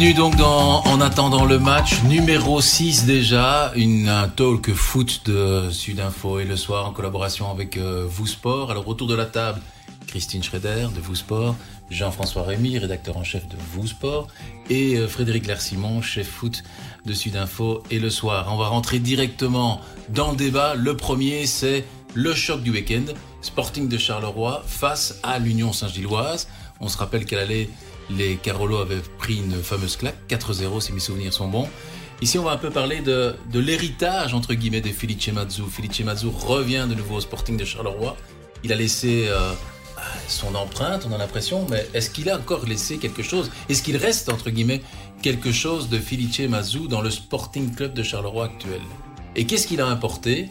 Bienvenue donc En attendant le match, numéro 6 déjà, une, un talk foot de Sudinfo et le soir en collaboration avec euh, Vous Sport. Alors autour de la table, Christine Schroeder de Vous Sport, Jean-François Rémy, rédacteur en chef de Vous Sport, et euh, Frédéric Lersimon, chef foot de Sudinfo et le soir. On va rentrer directement dans le débat. Le premier, c'est le choc du week-end. Sporting de Charleroi face à l'Union Saint-Gilloise. On se rappelle qu'elle allait les Carolo avaient pris une fameuse claque, 4-0 si mes souvenirs sont bons. Ici, on va un peu parler de, l'héritage, entre guillemets, de Felice Mazzu. Felice Mazzu revient de nouveau au Sporting de Charleroi. Il a laissé euh, son empreinte, on a l'impression, mais est-ce qu'il a encore laissé quelque chose? Est-ce qu'il reste, entre guillemets, quelque chose de Felice Mazzu dans le Sporting Club de Charleroi actuel? Et qu'est-ce qu'il a importé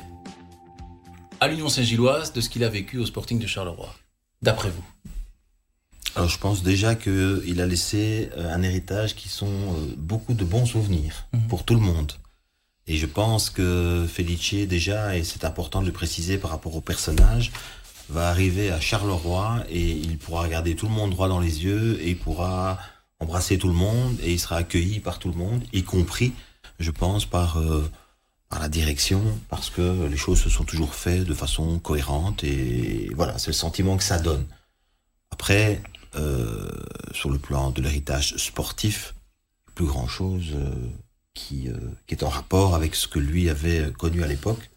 à l'Union Saint-Gilloise de ce qu'il a vécu au Sporting de Charleroi, d'après vous? Alors je pense déjà qu'il a laissé euh, un héritage qui sont euh, beaucoup de bons souvenirs mhm. pour tout le monde. Et je pense que Felice déjà, et c'est important de le préciser par rapport au personnage, va arriver à Charleroi et il pourra regarder tout le monde droit dans les yeux et il pourra embrasser tout le monde et il sera accueilli par tout le monde, y compris, je pense, par, euh, par la direction, parce que les choses se sont toujours faites de façon cohérente et voilà, c'est le sentiment que ça donne. Après, euh, sur le plan de l'héritage sportif, plus grand chose euh, qui, euh, qui, est en rapport avec ce que lui avait connu à l'époque,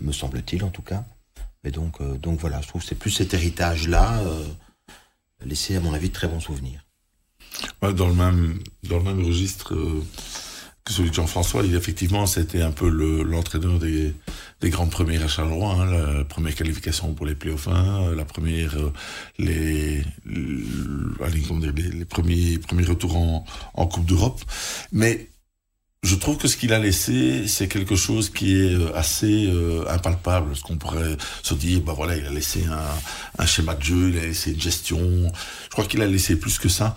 me semble-t-il en tout cas. Mais donc, donc voilà, je trouve que c'est plus cet héritage-là laissé à mon avis de très bons souvenirs. dans le même dans le même registre que celui de Jean-François, effectivement c'était un peu l'entraîneur des, des grandes premières à Charleroi, hein, la première qualification pour les playoffs 1, la première euh, les, dire, les, les, premiers premiers retours en, en Coupe d'Europe, mais je trouve que ce qu'il a laissé, c'est quelque chose qui est euh, assez euh, impalpable. Ce qu'on pourrait se dire, bah voilà, il a laissé un, un schéma de jeu, il a laissé une gestion. Je crois qu'il a laissé plus que ça.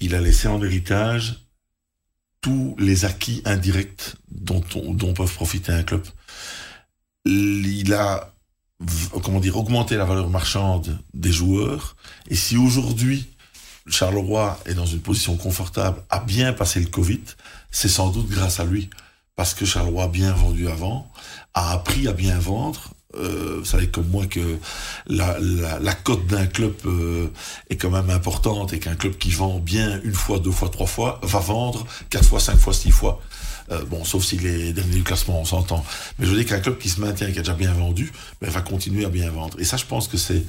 Il a laissé en héritage tous les acquis indirects dont, on, dont peuvent profiter un club. Il a comment dire augmenté la valeur marchande des joueurs et si aujourd'hui Charleroi est dans une position confortable, a bien passé le Covid, c'est sans doute grâce à lui parce que Charleroi a bien vendu avant, a appris à bien vendre, vous savez comme moi que la, cote d'un club euh, est quand même importante et qu'un club qui vend bien une fois, deux fois, trois fois va vendre quatre fois, cinq fois, six fois. Euh, bon, sauf si les derniers du classement, on s'entend. Mais je veux dire qu'un club qui se maintient, qui a déjà bien vendu, ben, va continuer à bien vendre. Et ça, je pense que c'est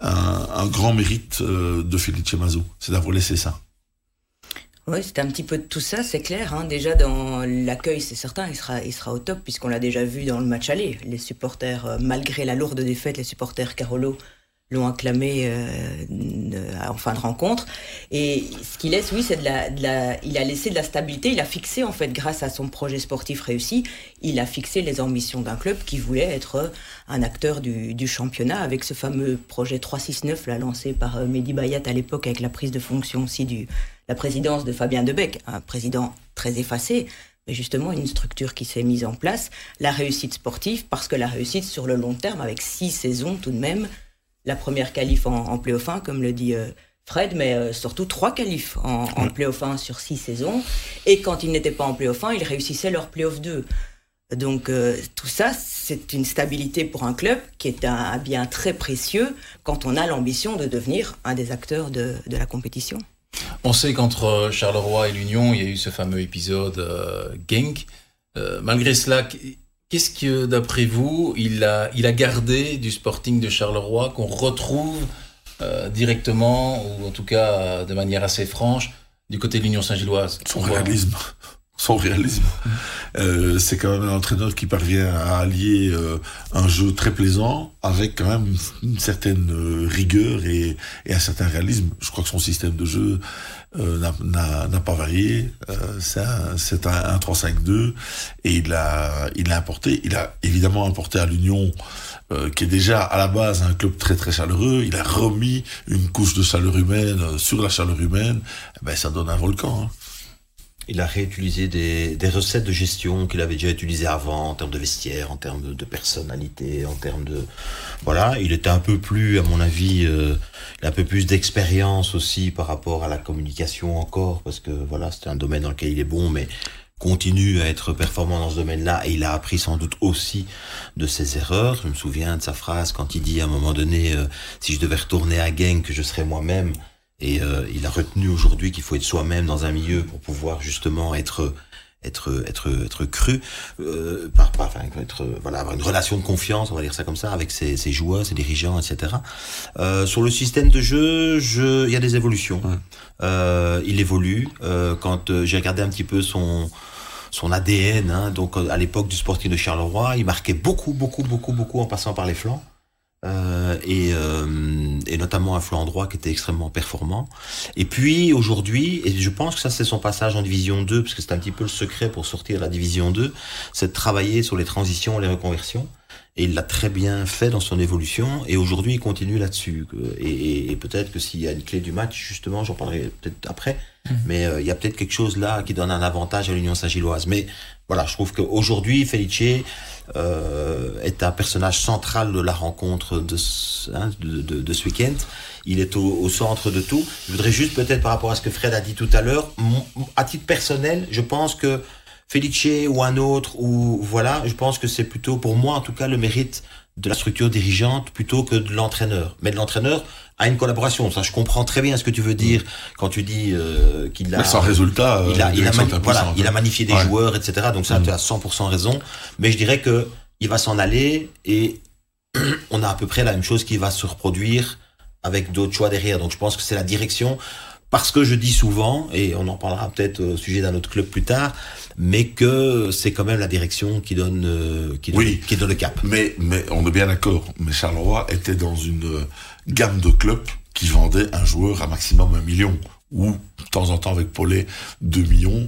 un, grand mérite euh, de Felice Mazou, c'est d'avoir laissé ça. Oui, c'est un petit peu de tout ça, c'est clair. Hein. Déjà, dans l'accueil, c'est certain, il sera, il sera au top, puisqu'on l'a déjà vu dans le match aller. Les supporters, euh, malgré la lourde défaite, les supporters Carolo l'ont acclamé euh, en fin de rencontre. Et ce qu'il laisse, oui, c'est de la, de la, il a laissé de la stabilité. Il a fixé, en fait, grâce à son projet sportif réussi, il a fixé les ambitions d'un club qui voulait être un acteur du, du championnat avec ce fameux projet 369, là, lancé par euh, Mehdi Bayat à l'époque avec la prise de fonction aussi du, la présidence de Fabien Debec, un président très effacé, mais justement une structure qui s'est mise en place, la réussite sportive, parce que la réussite sur le long terme, avec six saisons tout de même, la première qualif en, en playoff 1, comme le dit euh, Fred, mais euh, surtout trois qualifs en, en playoff 1 sur six saisons, et quand ils n'étaient pas en playoff 1, ils réussissaient leur playoff 2. Donc euh, tout ça, c'est une stabilité pour un club qui est un, un bien très précieux quand on a l'ambition de devenir un des acteurs de, de la compétition. On sait qu'entre Charleroi et l'Union, il y a eu ce fameux épisode euh, Genk. Euh, malgré cela, qu'est-ce que, d'après vous, il a, il a gardé du Sporting de Charleroi qu'on retrouve euh, directement, ou en tout cas de manière assez franche, du côté de l'Union Saint-Gilloise? Son réalisme son réalisme. Euh, c'est quand même un entraîneur qui parvient à allier euh, un jeu très plaisant avec quand même une certaine euh, rigueur et, et, un certain réalisme. Je crois que son système de jeu euh, n'a pas varié. Euh, c'est un, un 3-5-2 et il a, il a importé. Il a évidemment importé à l'Union euh, qui est déjà à la base un club très très chaleureux. Il a remis une couche de chaleur humaine sur la chaleur humaine. Eh ben, ça donne un volcan. Hein. Il a réutilisé des, des recettes de gestion qu'il avait déjà utilisées avant, en termes de vestiaire, en termes de, personnalité, en termes de... Voilà, il était un peu plus, à mon avis, euh, il a un peu plus d'expérience aussi par rapport à la communication encore, parce que voilà, c'est un domaine dans lequel il est bon, mais continue à être performant dans ce domaine-là. Et il a appris sans doute aussi de ses erreurs. Je me souviens de sa phrase quand il dit à un moment donné euh, si je devais retourner à Gang que je serais moi-même et euh, il a retenu aujourd'hui qu'il faut être soi-même dans un milieu pour pouvoir justement être être être être cru euh, par, par enfin, être voilà avoir une relation de confiance on va dire ça comme ça avec ses, ses joueurs ses dirigeants etc euh, sur le système de jeu je il y a des évolutions. Ouais. euh, il évolue. Euh, quand euh, j'ai regardé un petit peu son son ADN hein, donc euh, à l'époque du Sporting de Charleroi il marquait beaucoup beaucoup beaucoup beaucoup en passant par les flancs euh, et, euh, et notamment un flanc droit qui était extrêmement performant. Et puis aujourd'hui, et je pense que ça c'est son passage en division 2, parce que c'est un petit peu le secret pour sortir de la division 2, c'est de travailler sur les transitions les reconversions. Et il l'a très bien fait dans son évolution, et aujourd'hui il continue là-dessus. Et, et, et peut-être que s'il y a une clé du match, justement, j'en parlerai peut-être après, mais euh, il y a peut-être quelque chose là qui donne un avantage à l'Union Saint-Gilloise. Mais voilà, je trouve qu'aujourd'hui, Felice euh, est un personnage central de la rencontre de ce, hein, de, de, de ce week-end. Il est au, au, centre de tout. Je voudrais juste peut-être par rapport à ce que Fred a dit tout à l'heure, à titre personnel, je pense que Felice ou un autre, ou voilà, je pense que c'est plutôt pour moi en tout cas le mérite de la structure dirigeante plutôt que de l'entraîneur. Mais de l'entraîneur à une collaboration. Ça, je comprends très bien ce que tu veux dire quand tu dis euh, qu'il a. Mais sans résultat, il a, il a, voilà, il a magnifié des ouais. joueurs, etc. Donc ça, mmh. tu as 100% raison. Mais je dirais que il va s'en aller et on a à peu près la même chose qui va se reproduire avec d'autres choix derrière. Donc je pense que c'est la direction. Parce que je dis souvent, et on en parlera peut-être au sujet d'un autre club plus tard, mais que c'est quand même la direction qui donne, euh, qui, oui, donne, qui donne le cap. Mais, mais on est bien d'accord. Mais Charleroi était dans une gamme de clubs qui vendaient un joueur à maximum un million, ou de temps en temps avec Paulet, 2 millions.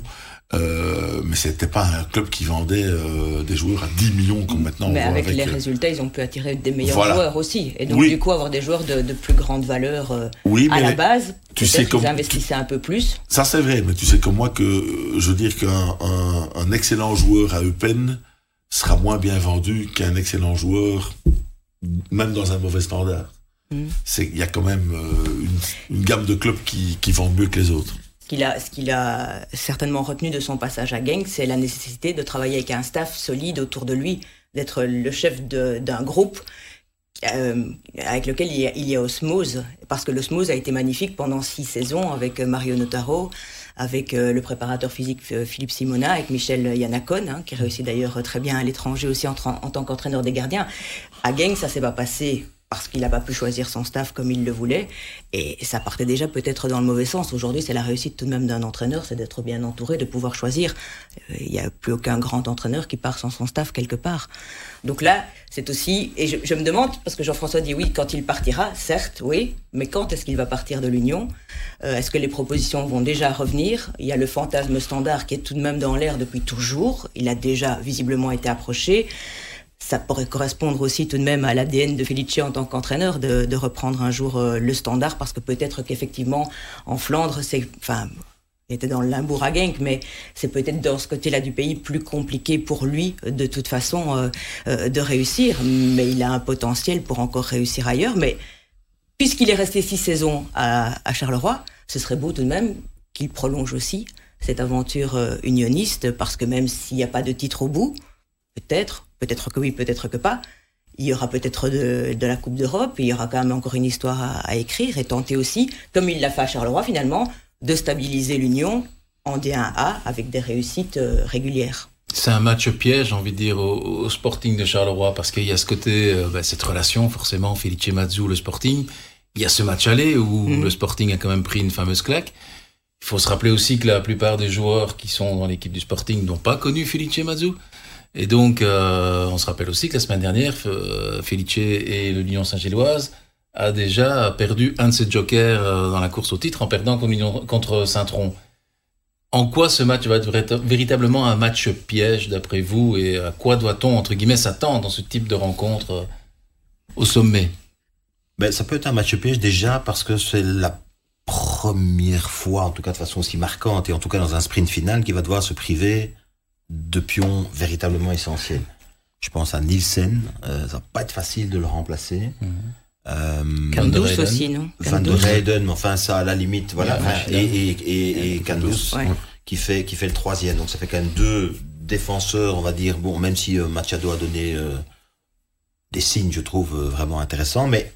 Euh, mais c'était pas un club qui vendait euh, des joueurs à 10 millions comme maintenant. Mais avec, avec, les résultats, ils ont pu attirer des meilleurs voilà. joueurs aussi. Et donc, oui. du coup, avoir des joueurs de, de plus grande valeur euh, oui, à la base, tu sais qu'ils investissaient tu... un peu plus. Ça, c'est vrai, mais tu sais comme moi que je veux dire qu'un un, un, excellent joueur à Eupen sera moins bien vendu qu'un excellent joueur, même dans un mauvais standard. Mm. Il y a quand même une, une gamme de clubs qui, qui vendent mieux que les autres. Ce qu'il a, ce qu'il a certainement retenu de son passage à Genk, c'est la nécessité de travailler avec un staff solide autour de lui, d'être le chef d'un groupe euh, avec lequel il y, a, il y, a, osmose, parce que l'osmose a été magnifique pendant six saisons avec Mario Notaro, avec euh, le préparateur physique Philippe Simona, avec Michel Yanacon, hein, qui réussit d'ailleurs très bien à l'étranger aussi en, en tant qu'entraîneur des gardiens. À Genk, ça s'est pas passé parce qu'il n'a pas pu choisir son staff comme il le voulait. Et ça partait déjà peut-être dans le mauvais sens. Aujourd'hui, c'est la réussite tout de même d'un entraîneur, c'est d'être bien entouré, de pouvoir choisir. Il n'y a plus aucun grand entraîneur qui part sans son staff quelque part. Donc là, c'est aussi... Et je, je, me demande, parce que Jean-François dit oui, quand il partira, certes, oui, mais quand est-ce qu'il va partir de l'Union? Euh, Est-ce que les propositions vont déjà revenir? Il y a le fantasme standard qui est tout de même dans l'air depuis toujours. Il a déjà visiblement été approché ça pourrait correspondre aussi tout de même à l'ADN de Felice en tant qu'entraîneur de, de, reprendre un jour euh, le standard parce que peut-être qu'effectivement en Flandre c'est enfin il était dans le limbourg à Genk, mais c'est peut-être dans ce côté-là du pays plus compliqué pour lui, de toute façon, euh, euh, de réussir. Mais il a un potentiel pour encore réussir ailleurs. Mais puisqu'il est resté six saisons à, à, Charleroi, ce serait beau tout de même qu'il prolonge aussi cette aventure euh, unioniste, parce que même s'il n'y a pas de titre au bout, peut-être, peut-être que oui, peut-être que pas. Il y aura peut-être de, de, la Coupe d'Europe, il y aura quand même encore une histoire à, à écrire et tenter aussi, comme il l'a fait à Charleroi finalement, de stabiliser l'Union en D1A avec des réussites euh, régulières. C'est un match piège, j'ai envie de dire, au, au, Sporting de Charleroi, parce qu'il y a ce côté, euh, bah, cette relation, forcément, Felice Mazzu, le Sporting. Il y a ce match aller où mmh. le Sporting a quand même pris une fameuse claque. Il faut se rappeler aussi que la plupart des joueurs qui sont dans l'équipe du Sporting n'ont pas connu Felice Mazzu. Et donc, euh, on se rappelle aussi que la semaine dernière, euh, Felice et le Lyon Saint-Gilloise a déjà perdu un de ses jokers euh, dans la course au titre en perdant contre Saint-Tron. En quoi ce match va être véritablement un match piège d'après vous et à quoi doit-on, entre guillemets, s'attendre dans ce type de rencontre au sommet? Ben, Ça peut être un match piège déjà parce que c'est la première fois, en tout cas de façon aussi marquante, et en tout cas dans un sprint final, qu'il va devoir se priver de pions véritablement essentiels. Je pense à Nielsen, euh, ça va pas être facile de le remplacer. Euh, Kandus aussi, non Van der Heyden, enfin ça à la limite, voilà. et, et, et, et Kandus, qui fait qui fait le troisième. Donc ça fait quand même deux défenseurs, on va dire. Bon, même si euh, Machado a donné euh, des signes, je trouve euh, vraiment intéressants, mais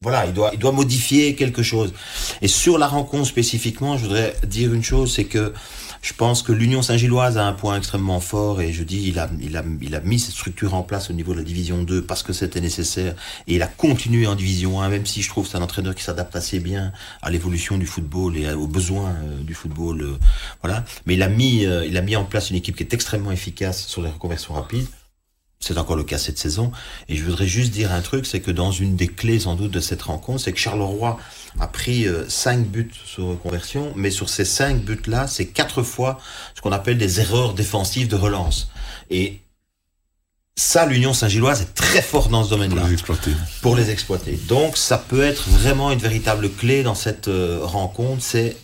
voilà, il doit, il doit modifier quelque chose. Et sur la rencontre spécifiquement, je voudrais dire une chose, c'est que je pense que l'Union Saint-Gilloise a un point extrêmement fort et je dis, il a, il a, il a mis cette structure en place au niveau de la Division 2 parce que c'était nécessaire et il a continué en Division 1, même si je trouve que c'est un entraîneur qui s'adapte assez bien à l'évolution du football et aux besoins euh, du football. Euh, voilà. Mais il a mis, euh, il a mis en place une équipe qui est extrêmement efficace sur les reconversions rapides. C'est encore le cas cette saison. Et je voudrais juste dire un truc, c'est que dans une des clés sans doute de cette rencontre, c'est que Charleroi a pris 5 euh, buts sur reconversion, mais sur ces 5 buts-là, c'est 4 fois ce qu'on appelle des erreurs défensives de relance. Et ça, l'Union Saint-Gilloise est très fort dans ce domaine-là. Pour les exploiter. Pour les exploiter. Donc, ça peut être vraiment une véritable clé dans cette euh, rencontre, c'est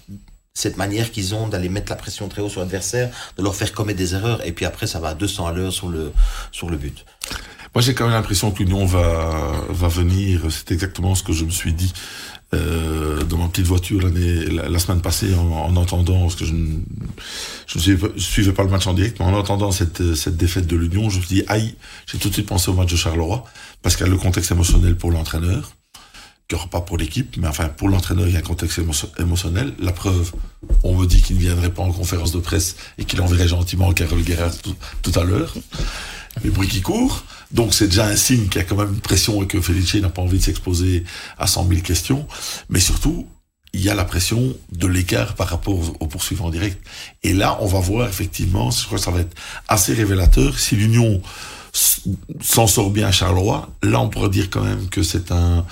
cette manière qu'ils ont d'aller mettre la pression très haut sur l'adversaire, de leur faire commettre des erreurs, et puis après ça va à 200 à l'heure sur le, sur le but. Moi j'ai quand même l'impression que l'Union va, va venir, c'est exactement ce que je me suis dit euh, dans ma petite voiture la, semaine passée en, entendant, parce que je ne je suivais pas le match en direct, mais en entendant cette, cette défaite de l'Union, je me suis dit, aïe, j'ai tout de suite pensé au match de Charleroi, parce qu'il y a le contexte émotionnel pour l'entraîneur, pas pour l'équipe, mais enfin pour l'entraîneur, il y a un contexte émotionnel. La preuve, on me dit qu'il ne viendrait pas en conférence de presse et qu'il enverrait gentiment Carole Guerra tout, à l'heure. Les bruits qui courent. Donc c'est déjà un signe qu'il y a quand même une pression et que Felice n'a pas envie de s'exposer à 100 000 questions. Mais surtout, il y a la pression de l'écart par rapport au poursuivant en direct. Et là, on va voir effectivement, je crois que ça va être assez révélateur. Si l'Union s'en sort bien à Charleroi, là on pourrait dire quand même que c'est un,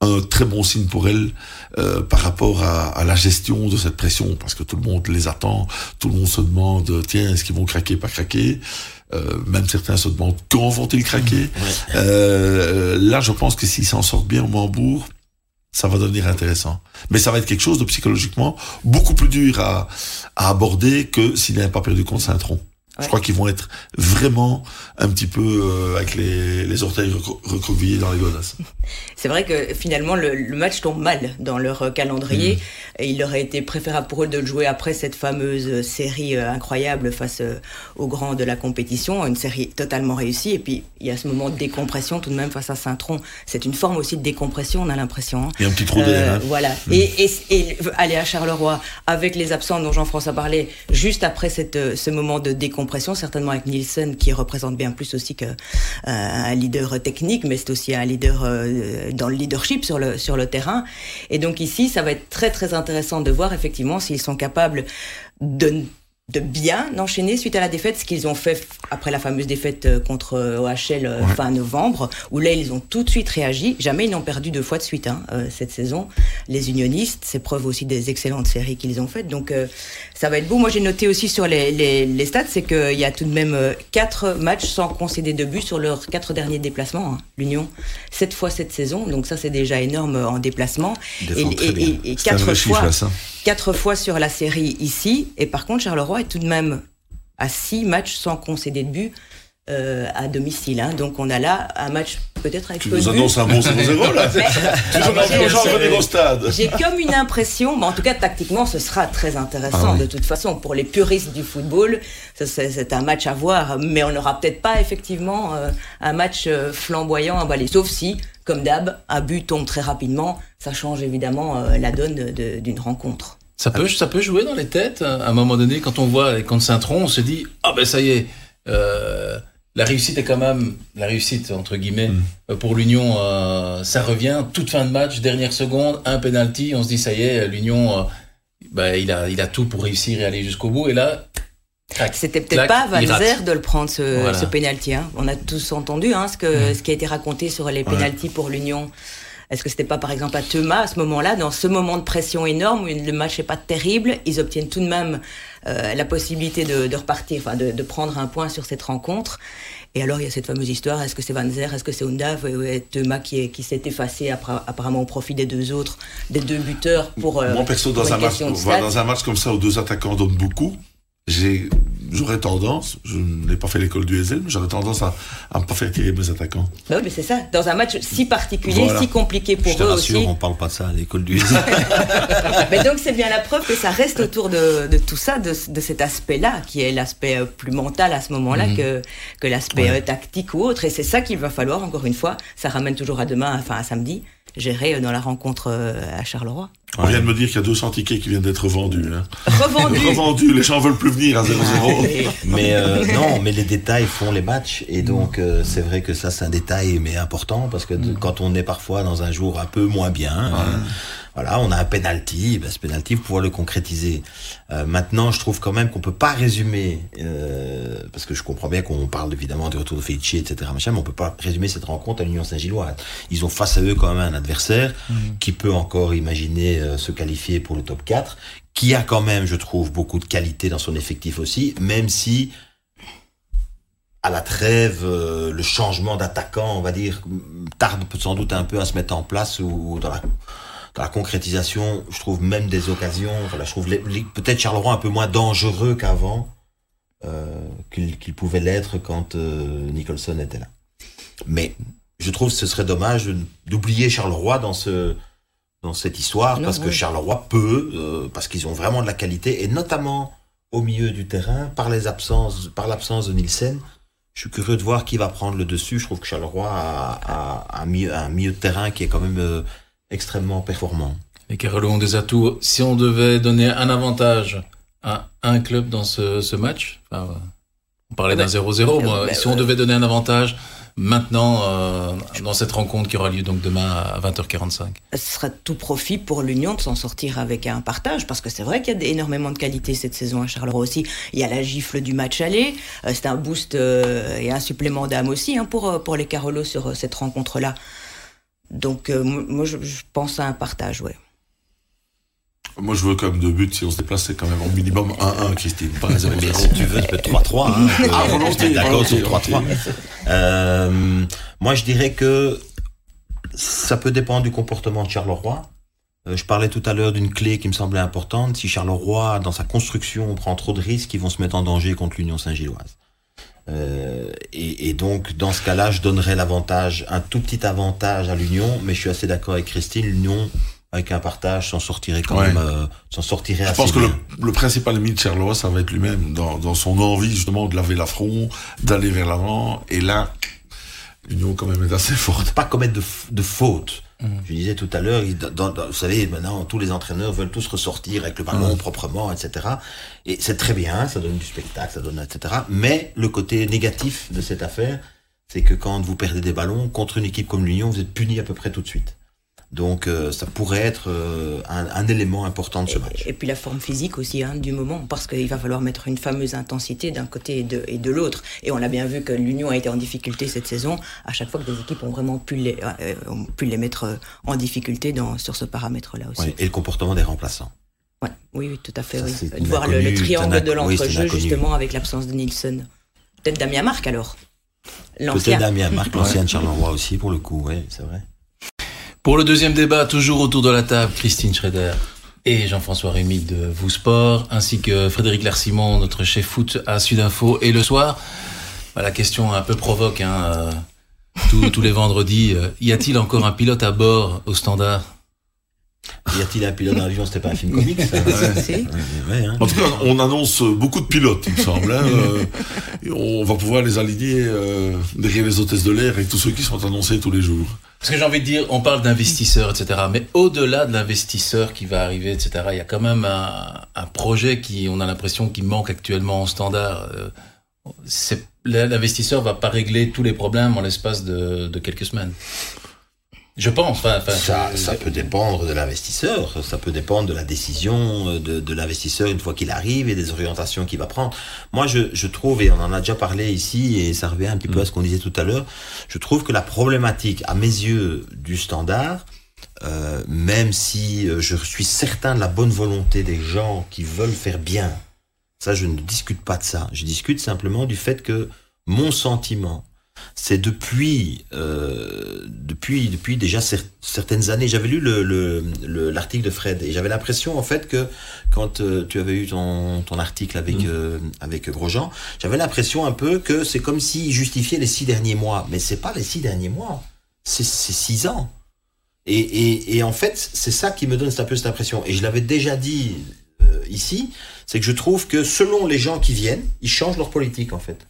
un très bon signe pour elle euh, par rapport à, à, la gestion de cette pression, parce que tout le monde les attend, tout le monde se demande, tiens, est-ce qu'ils vont craquer, pas craquer? Euh, même certains se demandent quand vont-ils craquer? Mmh, euh, là, je pense que s'ils s'en sortent bien au Mambourg, ça va devenir intéressant. Mais ça va être quelque chose de psychologiquement beaucoup plus dur à, à aborder que s'il n'avait pas perdu contre Saint-Tron. Je crois qu'ils vont être vraiment un petit peu euh, avec les, les orteils recroquevillés dans les godasses. C'est vrai que finalement le, le, match tombe mal dans leur euh, calendrier. Mm. Et il aurait été préférable pour eux de le jouer après cette fameuse série euh, incroyable face aux grands de la compétition, une série totalement réussie. Et puis il y a ce moment de décompression tout de même face à Saint-Tron. C'est une forme aussi de décompression, on a l'impression. Hein. Et un petit trou d'air. Hein. Voilà. Mm. Et, et, et, aller à Charleroi avec les absents dont Jean-François parlait, juste après cette, ce moment de décompression certainement avec Nielsen qui représente bien plus aussi qu'un euh, leader technique, mais c'est aussi un leader euh, dans le leadership sur le, sur le terrain. Et donc ici, ça va être très très intéressant de voir effectivement s'ils sont capables de de bien enchaîner suite à la défaite, ce qu'ils ont fait après la fameuse défaite euh, contre euh, OHL euh, fin novembre, où là ils ont tout de suite réagi. Jamais ils n'ont perdu deux fois de suite hein, cette saison. Les unionistes, c'est preuve aussi des excellentes séries qu'ils ont faites. Donc ça va être beau. Moi j'ai noté aussi sur les, les, les stats, c'est qu'il y a tout de même quatre matchs sans concéder de but sur leurs quatre derniers déplacements. Hein, L'Union, sept fois cette saison, donc ça c'est déjà énorme en déplacement. Et, et, et, quatre fois, quatre fois sur la série ici. Et par contre Charleroi est tout de même à six matchs sans concéder de but. Euh, à domicile. Hein. Donc on a là un match peut-être avec tu nous annonces un bon 0-0 là. J'ai comme une impression, mais en tout cas tactiquement ce sera très intéressant ah de toute façon pour les puristes du football. C'est un match à voir, mais on n'aura peut-être pas effectivement euh, un match euh, flamboyant à balai, sauf si, comme d'hab, un but tombe très rapidement. Ça change évidemment la donne d'une rencontre. Ça peut, ça peut jouer dans les têtes. À un moment donné, quand on voit contre Saint-Tron, on se dit Ah ben ça y est, euh, la réussite est quand même, la réussite entre guillemets, mm. euh, pour l'Union, euh, ça revient. Toute fin de match, dernière seconde, un penalty, on se dit Ça y est, l'Union, ben, il, a, il a tout pour réussir et aller jusqu'au bout. Et là, c'était peut-être pas Valzer de le prendre ce, ce penalty. Hein. On a tous entendu hein, ce, que, mm. ce qui a été raconté sur les penalties pour l'Union Est-ce que c'était pas par exemple à Thomas à ce moment-là, dans ce moment de pression énorme où le match n'est pas terrible, ils obtiennent tout de même euh, la possibilité de, repartir, enfin de, prendre un point sur cette rencontre. Et alors il y a cette fameuse histoire, est-ce que c'est Van Zer, est-ce que c'est Undav, Thomas qui, qui s'est effacé apparemment au profit des deux autres, des deux buteurs pour... Euh, Moi perso, dans un, match, dans un match comme ça où deux attaquants donnent beaucoup, j'ai j'aurais tendance, je n'ai pas fait l'école du Ezel, mais j'aurais tendance à ne pas faire tirer mes attaquants. Bah oui, mais c'est ça. Dans un match si particulier, si compliqué pour je te eux rassure, aussi. on parle pas de ça à l'école du Ezel. mais donc c'est bien la preuve que ça reste autour de, de tout ça, de, de cet aspect-là, qui est l'aspect euh, plus mental à ce moment-là mhm. que, que l'aspect euh, tactique ou autre. Et c'est ça qu'il va falloir, encore une fois, ça ramène toujours à demain, enfin à samedi, gérer euh, dans la rencontre à Charleroi. On vient de me dire qu'il y a 200 tickets qui viennent d'être vendus. Hein. Revendus. Revendus. Les gens veulent plus venir à 0-0. mais euh, non, mais les détails font les matchs. Et donc, euh, c'est vrai que ça, c'est un détail, mais important, parce que mm. quand on est parfois dans un jour un peu moins bien, hein, voilà, on a un penalty, ben, ce penalty, vous pouvez le concrétiser. Euh, maintenant, je trouve quand même qu'on peut pas résumer, euh, parce que je comprends bien qu'on parle évidemment du retour de Felici, etc., machin, mais on peut pas résumer cette rencontre à l'Union Saint-Gilloise. Ils ont face à eux quand même un adversaire mmh. qui peut encore imaginer euh, se qualifier pour le top 4, qui a quand même, je trouve, beaucoup de qualité dans son effectif aussi, même si à la trêve, euh, le changement d'attaquant, on va dire, tarde sans doute un peu à se mettre en place ou dans la la concrétisation, je trouve même des occasions, voilà, je trouve peut-être Charleroi un peu moins dangereux qu'avant, euh, qu'il pouvait l'être quand euh, Nicholson était là. Mais je trouve que ce serait dommage d'oublier Charleroi dans ce dans cette histoire, parce que Charleroi peut, euh, parce qu'ils ont vraiment de la qualité, et notamment au milieu du terrain, par les absences, par l'absence de Nielsen, je suis curieux de voir qui va prendre le dessus. Je trouve que Charleroi a, a, un, milieu, un, milieu, de terrain qui est quand même extrêmement performant. Les Carolo ont des atouts. Si on devait donner un avantage à un club dans ce, match, on parlait d'un 0-0, moi, si on devait donner un avantage maintenant euh, dans cette rencontre qui aura lieu donc demain à 20h45 Ce sera tout profit pour l'Union de s'en sortir avec un partage parce que c'est vrai qu'il y a énormément de qualité cette saison à Charleroi aussi. Il y a la gifle du match aller, euh, c'est un boost euh, et un supplément d'âme aussi hein, pour, pour les Carolos sur cette rencontre-là. Donc, euh, moi, je, pense à un partage, ouais. Moi, je veux quand même deux buts. Si on se déplace, c'est quand même au minimum 1-1, Christine. Pas 0 Mais si tu veux, tu peux 3-3. Hein, ah, volontiers. D'accord sur 3-3. Euh, moi, je dirais que ça peut dépendre du comportement de Charleroi. Euh, je parlais tout à l'heure d'une clé qui me semblait importante. Si Charleroi, dans sa construction, prend trop de risques, ils vont se mettre en danger contre l'Union Saint-Gilloise. Euh, et, et, donc, dans ce cas-là, je donnerais l'avantage, un tout petit avantage à l'Union, mais je suis assez d'accord avec Christine, l'Union, avec un partage, s'en sortirait quand même, euh, s'en sortirait je assez pense que le, le, principal ennemi de Charleroi, ça va être lui-même, dans, dans, son envie justement de laver l'affront, d'aller vers l'avant, et là, l'Union quand même est assez forte. Pas commettre de, de faute. Mm. Je disais tout à l'heure, vous savez, maintenant tous les entraîneurs veulent tous ressortir avec le ballon mm. proprement, etc. Et c'est très bien, ça donne du spectacle, ça donne, etc. Mais le côté négatif de cette affaire, c'est que quand vous perdez des ballons contre une équipe comme l'Union, vous êtes puni à peu près tout de suite. Donc euh, ça pourrait être euh, un, élément important de ce match. Et, puis la forme physique aussi hein, du moment, parce qu'il va falloir mettre une fameuse intensité d'un côté et de, et de l'autre. Et on a bien vu que l'Union a été en difficulté cette saison, à chaque fois que des équipes ont vraiment pu les, euh, ont pu les mettre en difficulté dans, sur ce paramètre-là aussi. et le comportement des remplaçants. Ouais, oui, oui, tout à fait. De voir le, triangle de l'entrejeu justement avec l'absence de Nielsen. Peut-être Damien Marc alors Peut-être Damien Marc, l'ancien de Charleroi aussi pour le coup, oui, c'est vrai. Pour le deuxième débat, toujours autour de la table, Christine Schrader et Jean-François Rémy de Vous Sport, ainsi que Frédéric Larsimon, notre chef foot à Sudinfo. Et le soir, bah, la question un peu provoque, hein, euh, tous, les vendredis, euh, y a-t-il encore un pilote à bord au standard? Y a-t-il un pilote dans l'avion? C'était pas un film comique, ça hein. En tout cas, on annonce beaucoup de pilotes, il me semble. Hein. Euh, on va pouvoir les aligner derrière les hôtesses de l'air avec tous ceux qui sont annoncés tous les jours. Parce que j'ai envie de dire, on parle d'investisseurs, etc. Mais au-delà de l'investisseur qui va arriver, etc., il y a quand même un, projet qui, on a l'impression, qui manque actuellement en standard. Euh, l'investisseur va pas régler tous les problèmes en l'espace de, quelques semaines. Je pense. Enfin, ça, ça, peut dépendre de l'investisseur, ça peut dépendre de la décision euh, de, de l'investisseur une fois qu'il arrive et des orientations qu'il va prendre. Moi, je, je, trouve, et on en a déjà parlé ici, et ça revient un petit peu à ce qu'on disait tout à l'heure, je trouve que la problématique, à mes yeux, du standard, euh, même si euh, je suis certain de la bonne volonté des gens qui veulent faire bien, ça, je ne discute pas de ça. Je discute simplement du fait que mon sentiment, c'est depuis, euh, depuis, depuis déjà certaines années. J'avais lu l'article le, le, de Fred et j'avais l'impression en fait que quand euh, tu avais eu ton, ton article avec, mm. euh, avec Grosjean, j'avais l'impression un peu que c'est comme s'il justifiait les six derniers mois. Mais c'est pas les six derniers mois, c'est six ans. Et, et, et en fait, c'est ça qui me donne un peu cette impression. Et je l'avais déjà dit euh, ici, c'est que je trouve que selon les gens qui viennent, ils changent leur politique en fait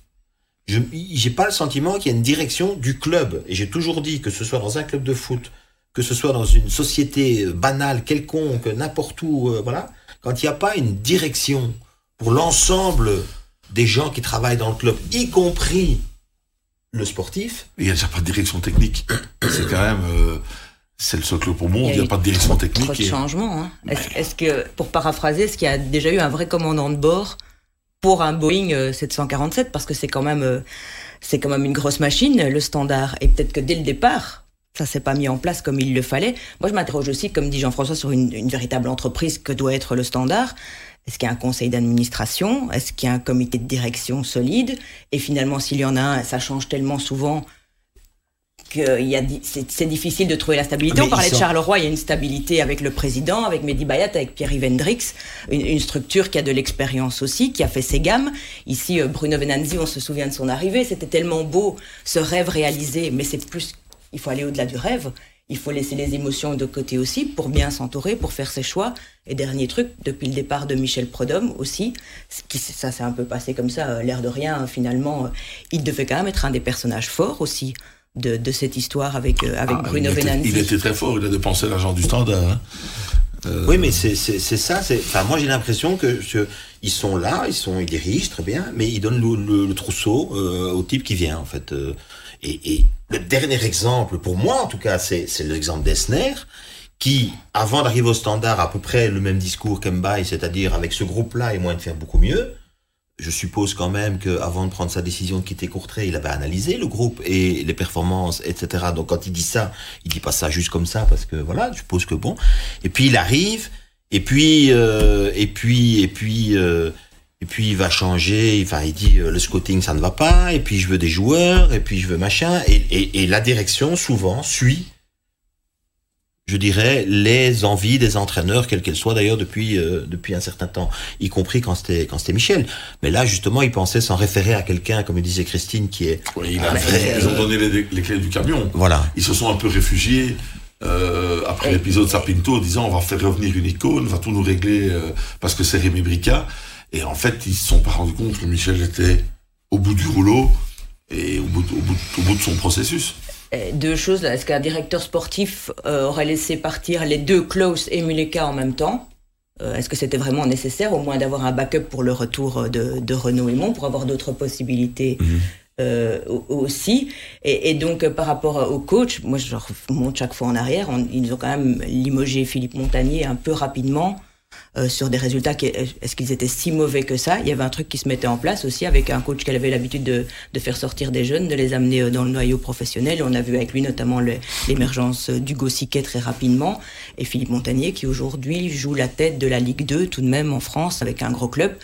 je j'ai pas le sentiment qu'il y a une direction du club. Et j'ai toujours dit que ce soit dans un club de foot, que ce soit dans une société euh, banale, quelconque, n'importe où, euh, voilà, quand il n'y a pas une direction pour l'ensemble des gens qui travaillent dans le club, y compris le sportif. Il n'y a déjà pas de direction technique. C'est quand même. Euh, c'est le socle pour moi, il n'y a, pas de direction technique. Trop de changements. Hein. Est-ce que, pour paraphraser, est-ce qu'il y a déjà eu un vrai commandant de bord pour un Boeing 747 euh, parce que c'est quand même euh, c'est quand même une grosse machine le standard et peut-être que dès le départ ça s'est pas mis en place comme il le fallait. Moi je m'interroge aussi comme dit Jean-François sur une, une, véritable entreprise que doit être le standard. Est-ce qu'il y a un conseil d'administration? Est-ce qu'il y a un comité de direction solide? Et finalement s'il y en a un, ça change tellement souvent c'est difficile de trouver la stabilité. On parlait de Charleroi, il y a une stabilité avec le président, avec Mehdi Bayat, avec Pierre-Yves Hendrix, une, structure qui a de l'expérience aussi, qui a fait ses gammes. Ici, euh, Bruno Venanzi, on se souvient de son arrivée, c'était tellement beau, ce rêve réalisé, mais c'est plus, il faut aller au-delà du rêve. Il faut laisser les émotions de côté aussi pour bien s'entourer, pour faire ses choix. Et dernier truc, depuis le départ de Michel Prodhomme aussi, qui, ça s'est un peu passé comme ça, euh, l'air de rien, finalement, euh, il devait quand même être un des personnages forts aussi de, cette histoire avec, euh, avec ah, Bruno il il était très fort, il a dépensé l'argent du standard. Hein. Euh, oui, mais c'est ça. Enfin, moi, j'ai l'impression que, ils sont là, ils sont, ils dirigent très bien, mais ils donnent le, trousseau euh, au type qui vient, en fait. Et, le dernier exemple, pour moi, en tout cas, c'est l'exemple d'Esner, qui, avant d'arriver au standard, a à peu près le même discours qu'Embaï, c'est-à-dire avec ce groupe-là, et moins de faire beaucoup mieux je suppose quand même qu'avant de prendre sa décision de quitter Courtrai, il avait analysé le groupe et les performances, etc. Donc quand il dit ça, il dit pas ça juste comme ça parce que voilà, je suppose que bon. Et puis il arrive, et puis euh, et puis et puis euh, et puis il va changer. Enfin, il dit euh, le scouting ça ne va pas, et puis je veux des joueurs, et puis je veux machin. Et, et, et la direction souvent suit je dirais, les envies des entraîneurs, quelles qu'elles soient d'ailleurs depuis euh, depuis un certain temps, y compris quand c'était quand c'était Michel. Mais là, justement, il pensait s'en référer à quelqu'un, comme disait Christine, qui est. Oui, il a ils ont donné les, clés du camion. Voilà. Ils se sont un peu réfugiés. Euh, après l'épisode Sapinto, disant on va faire revenir une icône, on va tout nous régler euh, parce que c'est Rémi Brica. Et en fait, ils se sont pas rendus compte que Michel était au bout du rouleau et au bout, au bout, au bout de son processus. Euh, deux choses. Est-ce qu'un directeur sportif euh, aurait laissé partir les deux Klaus et Muleka en même temps? Euh, Est-ce que c'était vraiment nécessaire, au moins d'avoir un backup pour le retour de, de Renaud Aymon, pour avoir d'autres possibilités mhm. aussi? Et, donc, par rapport au coach, moi je remonte chaque fois en arrière, ils ont quand même limogé Philippe Montagnier un peu rapidement. Euh, sur des résultats. Est-ce qu'ils étaient si mauvais que ça? Il y avait un truc qui se mettait en place aussi avec un coach qui avait l'habitude de, faire sortir des jeunes, de les amener euh, dans le noyau professionnel. On a vu avec lui notamment l'émergence d'Hugo Siquet très rapidement et Philippe Montagnier qui aujourd'hui joue la tête de la Ligue 2 tout de même en France avec un gros club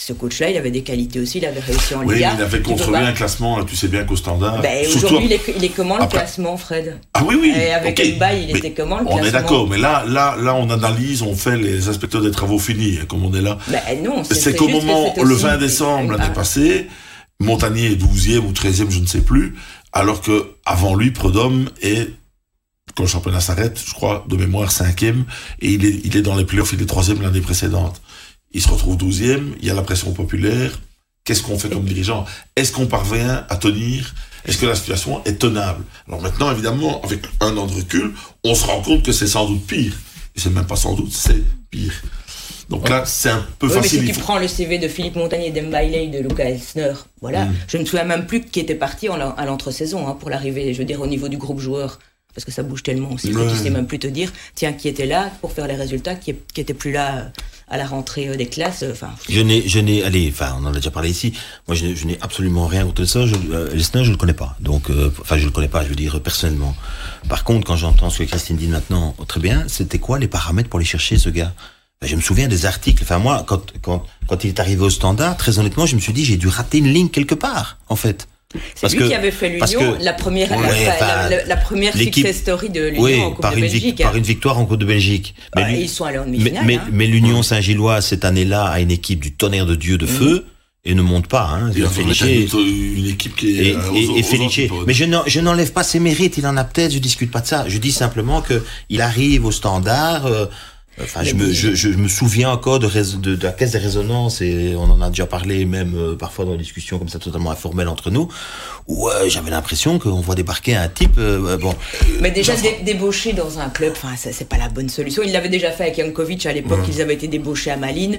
ce coach-là, il avait des qualités aussi, il avait réussi en Liga. Oui, il avait construit un classement, tu sais bien qu'au standard. Ben, Aujourd'hui, il, il, est comment le classement, Fred? Ah oui, oui. Et avec okay. il était comment le classement On est d'accord, mais là, là, là, on analyse, on fait les inspecteurs des travaux finis, hein, comme on est là. Ben non, c'est qu'au moment, le 20 décembre l'année passée, Montagnier est 12e ou 13e, je ne sais plus, alors que avant lui, Prodhomme est quand le championnat s'arrête, je crois, de mémoire, cinquième, et il est, il est dans les playoffs, il est troisième l'année précédente il se retrouve douzième, il y a la pression populaire. Qu'est-ce qu'on fait comme dirigeant? Est-ce qu'on parvient à tenir? Est-ce que la situation est tenable? Alors maintenant, évidemment, avec un an de recul, on se rend compte que c'est sans doute pire. Et c'est même pas sans doute, c'est pire. Donc là, c'est un peu facile. Mais si tu prends le CV de Philippe Montagnier, d'Embailey, de Lucas Elsner, voilà, mm. je ne me souviens même plus qui était parti à l'entre-saison hein, pour l'arrivée, je veux dire, au niveau du groupe joueur. Parce que ça bouge tellement aussi que tu sais même plus te dire, tiens, qui était là pour faire les résultats, qui, qui était plus là euh, à la rentrée euh, des classes. Euh, enfin. Je n'ai, je n'ai, allez, enfin, on en a déjà parlé ici. Moi, je, n'ai absolument rien contre ça. Je, euh, je le connais pas. Donc, enfin, je le connais pas. Je veux dire personnellement. Par contre, quand j'entends ce que Christine dit maintenant, oh, très bien. C'était quoi les paramètres pour aller chercher ce gars? Ben, Je me souviens des articles. Enfin, moi, quand, quand, quand il est arrivé au Standard, très honnêtement, je me suis dit, j'ai dû rater une ligne quelque part, en fait. C'est lui qui avait fait l'Union, la première, la, première success story de l'Union en Coupe par de une Belgique. Par une victoire en Coupe de Belgique. Mais ah, ils sont allés en demi-finale. Mais, hein. mais, l'Union Saint-Gillois, cette année-là, a une équipe du tonnerre de Dieu de mm. feu. Et ne monte pas, hein. Il a une équipe qui est et, et, Mais je n'enlève pas ses mérites. Il en a peut-être. Je discute pas de ça. Je dis simplement que il arrive au standard. Euh, Enfin, je me, je, je, me souviens encore de, de, de, la caisse des résonances et on en a déjà parlé même euh, parfois dans des discussions comme ça totalement informelles entre nous où euh, j'avais l'impression qu'on voit débarquer un type euh, bon. Mais déjà débaucher dans un club, enfin c'est pas la bonne solution. Il l'avait déjà fait avec Jankovic à l'époque. Ils avaient été débauchés à Malines.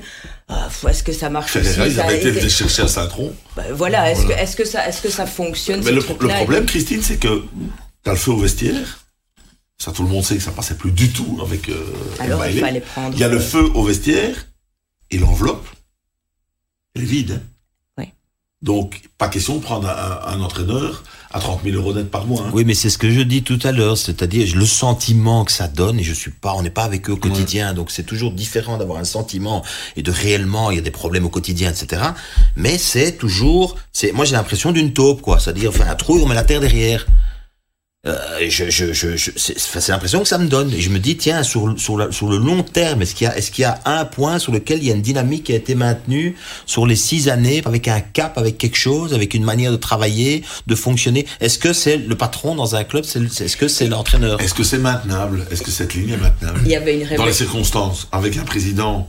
est-ce que ça marche aussi Ils avaient été chercher à Saint-Tron. Bah, voilà. Est-ce que est-ce que ça est-ce que ça fonctionne Mais le, le, problème, Christine, c'est que t'as le feu au vestiaire ça, tout le monde sait que ça passait plus du tout avec euh, Alors, il fallait prendre... Il y a le feu au vestiaire et l'enveloppe, elle est vide. Hein. Oui. Donc, pas question de prendre un, entraîneur à 30 000 euros net par mois. Hein. Oui, mais c'est ce que je dis tout à l'heure, c'est-à-dire le sentiment que ça donne, et je suis pas, on n'est pas avec eux au quotidien, donc c'est toujours différent d'avoir un sentiment et de réellement, il y a des problèmes au quotidien, etc. Mais c'est toujours, c'est, moi j'ai l'impression d'une taupe, quoi, c'est-à-dire, enfin, un trou, on met la terre derrière. Euh, je, je, je, je c'est l'impression que ça me donne. Et je me dis, tiens, sur, sur, sur le long terme, est-ce qu'il y, a, est qu'il y a un point sur lequel il y a une dynamique qui a été maintenue sur les six années, avec un cap, avec quelque chose, avec une manière de travailler, de fonctionner? Est-ce que c'est le patron dans un club Est-ce que c'est l'entraîneur? Est-ce que c'est maintenable? Est-ce que cette ligne est maintenable? Il y avait une Dans les circonstances, avec un président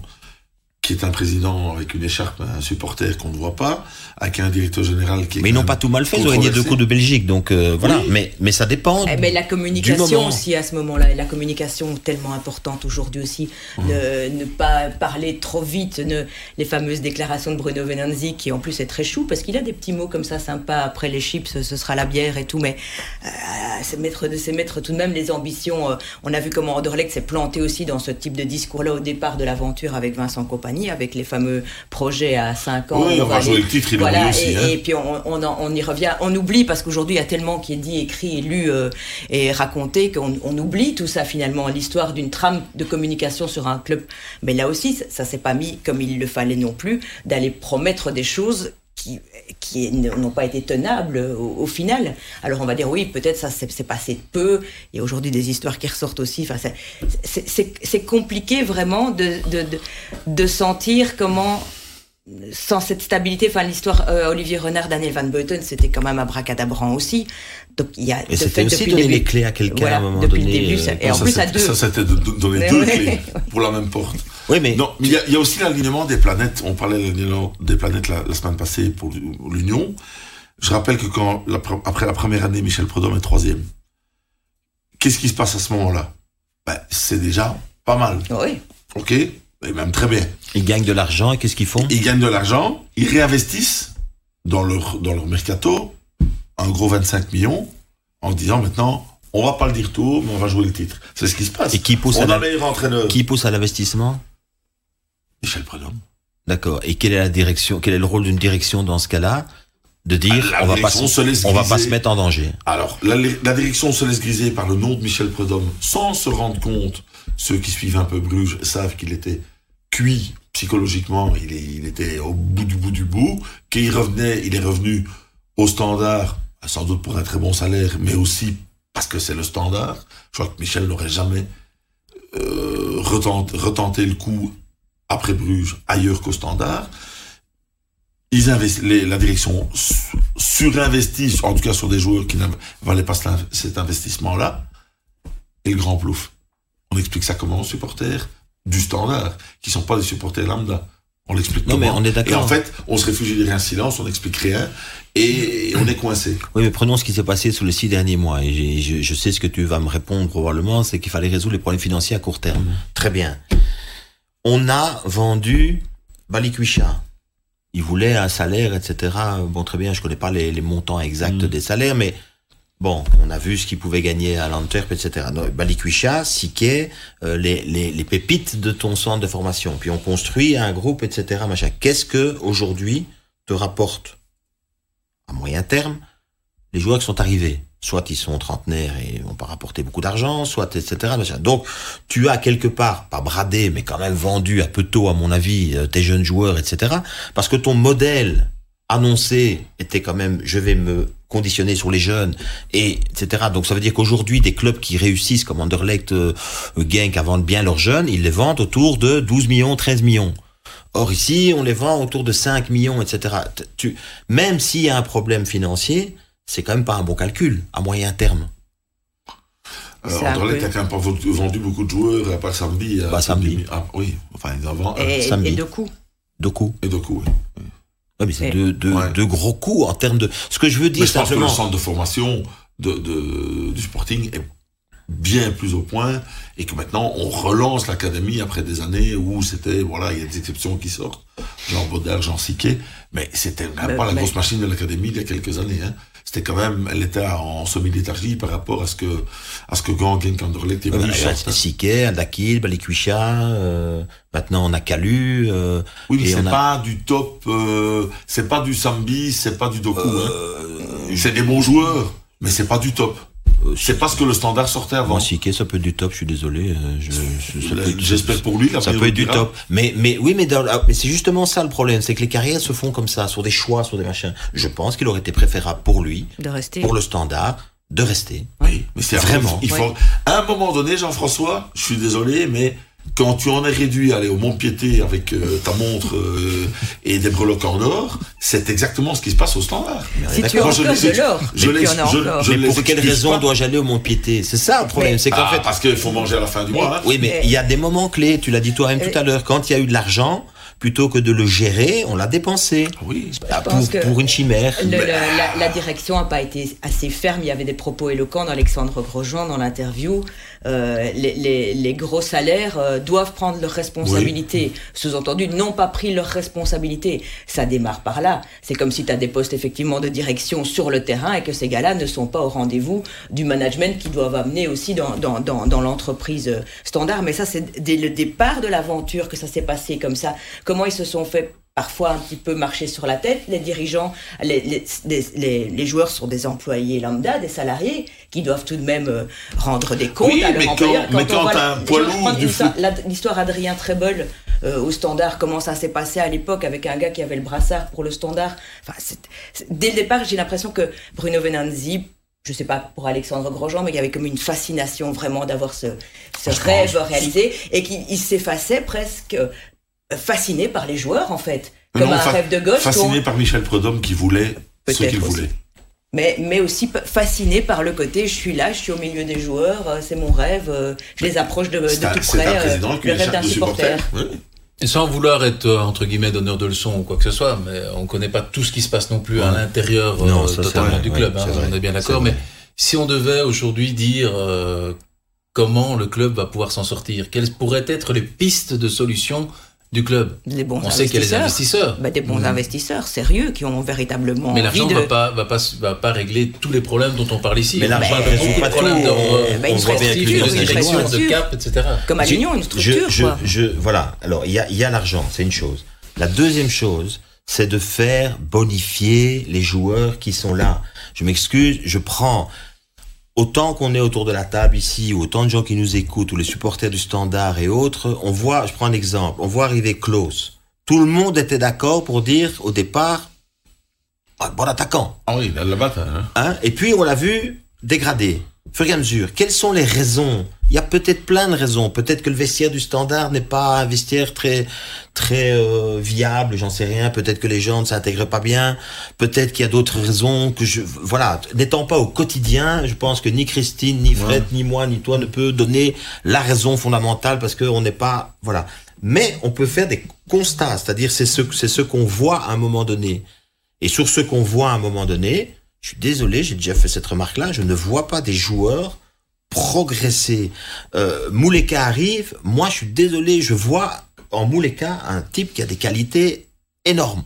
qui est un président avec une écharpe, un supporter qu'on ne voit pas, avec un directeur général qui est. Mais ils n'ont pas tout mal fait, ils ont gagné deux coups de Belgique, donc euh, voilà. Mais, mais ça dépend. Eh ben, la communication aussi à ce moment-là, et la communication tellement importante aujourd'hui aussi, mmh. ne, pas parler trop vite, ne, les fameuses déclarations de Bruno Venanzi, qui en plus est très chou, parce qu'il a des petits mots comme ça sympas, après les chips, ce sera la bière et tout, mais euh, c'est mettre, mettre tout de même les ambitions. Euh, on a vu comment Anderlecht s'est planté aussi dans ce type de discours-là au départ de l'aventure avec Vincent Compagnie avec les fameux projets à 5 ans. Oui, on va jouer aussi, hein. et, puis on, on, on, y revient, on oublie parce qu'aujourd'hui il y a tellement qui est dit, écrit, lu euh, et raconté qu'on on oublie tout ça finalement, l'histoire d'une trame de communication sur un club. Mais là aussi, ça, s'est pas mis comme il le fallait non plus, d'aller promettre des choses qui, qui n'ont pas été tenables au, final. Alors on va dire oui, peut-être ça s'est passé peu. Il y a aujourd'hui des histoires qui ressortent aussi. Enfin, c'est compliqué vraiment de, de, de, sentir comment sans cette stabilité, enfin l'histoire euh, Olivier Renard, Daniel Van Beuten, c'était quand même un bracadabrant aussi. Donc il y a. Et c'était aussi donner les clés à quelqu'un à un moment depuis donné. Le début, ça, et en plus à deux. Ça, c'était donner deux clés pour la même porte. Oui, mais. Non, mais il y, a, il y a aussi l'alignement des planètes. On parlait de l'alignement des planètes la, la, semaine passée pour l'Union. Je rappelle que quand, la, après la première année, Michel Prudhomme est troisième. Qu'est-ce qui se passe à ce moment-là? Ben, C'est déjà pas mal. Oui. Ok? Et même très bien. Ils gagnent de l'argent et qu'est-ce qu'ils font? Ils gagnent de l'argent, ils réinvestissent dans leur, dans leur mercato un gros 25 millions en disant maintenant on va pas le dire tout, mais on va jouer le titre. C'est ce qui se passe. Et qui pousse on à a meilleur entraîneur. Qui pousse à l'investissement? Michel Prudhomme. D'accord. Et quelle est la direction Quel est le rôle d'une direction dans ce cas-là De dire on va pas se, on va pas se mettre en danger? Alors la, la, direction se laisse griser par le nom de Michel Prudhomme sans se rendre compte. Ceux qui suivent un peu Bruges savent qu'il était cuit psychologiquement. Il, est, il était au bout du bout du bout. Qu'il revenait, il est revenu au standard, sans doute pour un très bon salaire, mais aussi parce que c'est le standard. Je crois que Michel n'aurait jamais euh, retenté, retenté le coup après Bruges ailleurs qu'au standard. Ils les, la direction surinvestissent, en tout cas sur des joueurs qui ne valaient pas cet investissement-là. Et le grand plouf. On explique ça comment aux supporters du standard, qui sont pas des supporters lambda. On l'explique Non, mais on est d'accord. Et en fait, on se réfugie derrière un silence, on n'explique rien, et on est coincé. Oui, mais prenons ce qui s'est passé sur les six derniers mois. Et je, je, sais ce que tu vas me répondre probablement, c'est qu'il fallait résoudre les problèmes financiers à court terme. Mm. Très bien. On a vendu Balikwisha. Il voulait un salaire, etc. Bon, très bien, je connais pas les, les montants exacts mm. des salaires, mais Bon, on a vu ce qu'il pouvait gagner à l'Antwerp, etc. Balikwisha, Siké, euh, les, les, les, pépites de ton centre de formation. Puis on construit un groupe, etc. Machin. Qu'est-ce que aujourd'hui te rapporte à moyen terme les joueurs qui sont arrivés? Soit ils sont trentenaires et n'ont pas rapporté beaucoup d'argent, soit etc. Donc tu as quelque part, pas bradé, mais quand même vendu un peu tôt à mon avis, euh, tes jeunes joueurs, etc. Parce que ton modèle annoncé était quand même, je vais me conditionner sur les jeunes, et etc. Donc ça veut dire qu'aujourd'hui, des clubs qui réussissent, comme Anderlecht, euh, Genk, à vendre bien leurs jeunes, ils les vendent autour de 12 millions, 13 millions. Or ici, on les vend autour de 5 millions, etc. Tu, même s'il y a un problème financier, c'est quand même pas un bon calcul à moyen terme. Euh, Anderlecht a quand même pas vendu beaucoup de joueurs, à part Sambi. Bah, Sambi. Ah, oui, enfin, avant. Et, Sambi. et Doku. Doku. Et Doku, oui. Ouais, mais c'est deux, deux, deux, gros coups en termes de. Ce que je veux dire, mais je pense simplement. que le centre de formation de, de, du Sporting est bien plus au point et que maintenant on relance l'académie après des années où c'était voilà il y a des exceptions qui sortent Jean Baudard, Jean Siquet mais c'était même pas la grosse machine de l'académie il y a quelques années hein. C'était quand même elle était en semi-léthargie par rapport à ce que à ce que Gangen Kanderlecht est venu euh, Siquet, Dakil, Balikwisha euh, maintenant on a Calu euh, oui mais c'est a... pas du top euh, c'est pas du Sambi c'est pas du Doku hein. c'est des bons joueurs mais c'est pas du top c'est parce que le standard sortait avant. Moi, Siké, ça peut être du top, je suis désolé. J'espère pour lui. Ça peut être du top. Mais, mais oui, mais, mais c'est justement ça le problème, c'est que les carrières se font comme ça, sur des choix, sur des machins. Je pense qu'il aurait été préférable pour lui, de rester. pour le standard, de rester. Oui, mais c'est vraiment. Il faut, à un moment donné, Jean-François, je suis désolé, mais quand tu en es réduit à aller au Mont-Piété avec euh, ta montre euh, et des breloques en or, c'est exactement ce qui se passe au standard. Si tu as encore de l'or, je encore. mais pour quelle raison dois-je aller au Mont-Piété C'est ça le problème. C'est qu'en ah, fait, parce qu'il faut manger à la fin du mois. Hein. Oui, mais il y a des moments clés. Tu l'as dit toi-même tout à l'heure. Quand il y a eu de l'argent, plutôt que de le gérer, on l'a dépensé. Oui. Pour, pour, une chimère. Le, le, la, la, direction n'a pas été assez ferme. Il y avait des propos éloquents d'Alexandre Grosjean dans l'interview. Euh, les, les, les, gros salaires euh, doivent prendre leurs responsabilités. Oui. Sous-entendu, n'ont pas pris leurs responsabilités. Ça démarre par là. C'est comme si tu as des postes effectivement de direction sur le terrain et que ces gars-là ne sont pas au rendez-vous du management qu'ils doivent amener aussi dans, dans, dans, dans l'entreprise standard. Mais ça, c'est dès le départ de l'aventure que ça s'est passé comme ça. Comment ils se sont fait parfois un petit peu marcher sur la tête. Les dirigeants, les, les, les, les, joueurs sont des employés lambda, des salariés, qui doivent tout de même euh, rendre des comptes oui, à leur employeur. Quand, mais quand un poids lourd du foot... L'histoire Adrien Treble euh, au Standard, comment ça s'est passé à l'époque avec un gars qui avait le brassard pour le Standard? Enfin, c est, c est, dès le départ, j'ai l'impression que Bruno Venanzi je sais pas pour Alexandre Grosjean, mais il y avait comme une fascination vraiment d'avoir ce, ce rêve réalisé et qu'il s'effaçait presque fasciné par les joueurs en fait, comme non, un rêve de gosse. Fasciné par Michel Prudhomme qui voulait ce qu'il voulait. Mais, mais aussi fasciné par le côté je suis là, je suis au milieu des joueurs, c'est mon rêve, je les approche de, de un, tout près, euh, le rêve d'un supporter. Oui. Et sans vouloir être entre guillemets donneur de leçons ou quoi que ce soit, mais on connaît pas tout ce qui se passe non plus ouais. à l'intérieur euh, totalement du club. hein, on est bien d'accord. Mais si on devait aujourd'hui dire euh, comment le club va pouvoir s'en sortir, quelles pourraient être les pistes de solutions du club. Bons on sait qu'il y a les investisseurs. Bah, des bons mmh. investisseurs sérieux qui ont véritablement. Mais l'argent ne de... va, pas, va, pas, va pas régler tous les problèmes dont on parle ici. Mais l'argent ne résout pas problèmes tout. de, bah, une structure, une direction, de cap, etc. Comme à l'Union, une structure. Je, quoi. Je, voilà. Alors, il y a, y a l'argent, c'est une chose. La deuxième chose, c'est de faire bonifier les joueurs qui sont là. Je m'excuse, je prends autant qu'on est autour de la table ici, ou autant de gens qui nous écoutent, ou les supporters du Standard et autres, on voit, je prends un exemple, on voit arriver Klaus. Tout le monde était d'accord pour dire au départ, ah, bon attaquant. Ah oui, il a la bataille. Hein. Hein? Et puis on l'a vu dégrader, au fur et à mesure. Quelles sont les raisons? Il y a peut-être plein de raisons. Peut-être que le vestiaire du Standard n'est pas un vestiaire très très euh, viable, j'en sais rien. Peut-être que les gens ne s'intègrent pas bien. Peut-être qu'il y a d'autres raisons que je voilà. N'étant pas au quotidien, je pense que ni Christine, ni Fred, ouais. ni moi, ni toi ne peut donner la raison fondamentale parce qu'on n'est pas voilà. Mais on peut faire des constats, c'est-à-dire c'est ce c'est ce qu'on voit à un moment donné. Et sur ce qu'on voit à un moment donné, je suis désolé, j'ai déjà fait cette remarque-là, je ne vois pas des joueurs progresser. Euh, Mouleka arrive, moi je suis désolé, je vois en Mouleka un type qui a des qualités énormes.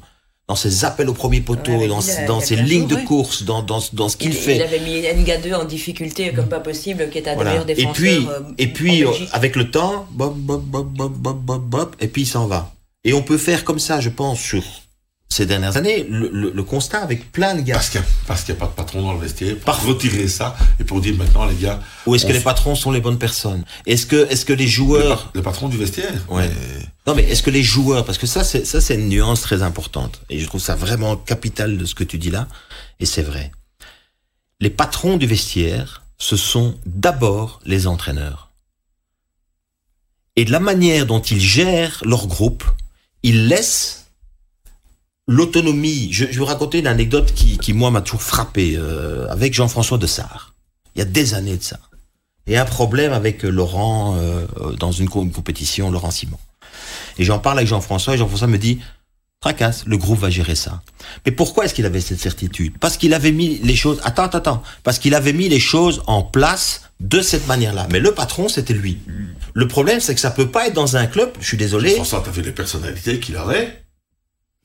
dans ses appels au premier poteau, Ouais, dans, a- ses lignes de course, dans, dans, dans ce qu'il il, fait. il avait mis NGA2 en difficulté comme pas possible, qui est un des Voilà. meilleurs Et puis, euh, et puis euh, avec le temps, bop, bop, bop, bop, bop, bop, bop, et puis il s'en va. Et on peut faire comme ça, je pense, sur ces dernières années, le, le- le constat avec plein de gars. Parce qu'il n'y a, parce qu'il y a pas de patron dans le vestiaire, pour retirer ça et pour dire maintenant, les gars, Ou est-ce que les patrons sont les bonnes personnes? Est-ce que, est-ce que les le, joueurs pa- le patron du vestiaire. Ouais. Mais- Non, mais est-ce que les joueurs, parce que ça, c'est ça, c'est une nuance très importante, et je trouve ça vraiment capital de ce que tu dis là, et c'est vrai. Les patrons du vestiaire, ce sont d'abord les entraîneurs. Et de la manière dont ils gèrent leur groupe, ils laissent l'autonomie. Je, je vais raconter une anecdote qui, qui moi, m'a toujours frappé, euh, avec Jean-François de Sarre. Il y a des années de ça. Et un problème avec euh, Laurent, euh, euh, dans une, co- une compétition, Laurent Simon. Et j'en parle avec Jean-François, et Jean-François me dit, tracasse, le groupe va gérer ça. Mais pourquoi est-ce qu'il avait cette certitude? Parce qu'il avait mis les choses, attends, attends, attends, parce qu'il avait mis les choses en place de cette manière-là. Mais le patron, c'était lui. Le problème, c'est que ça peut pas être dans un club, je suis désolé, François, t'as vu les personnalités qu'il avait?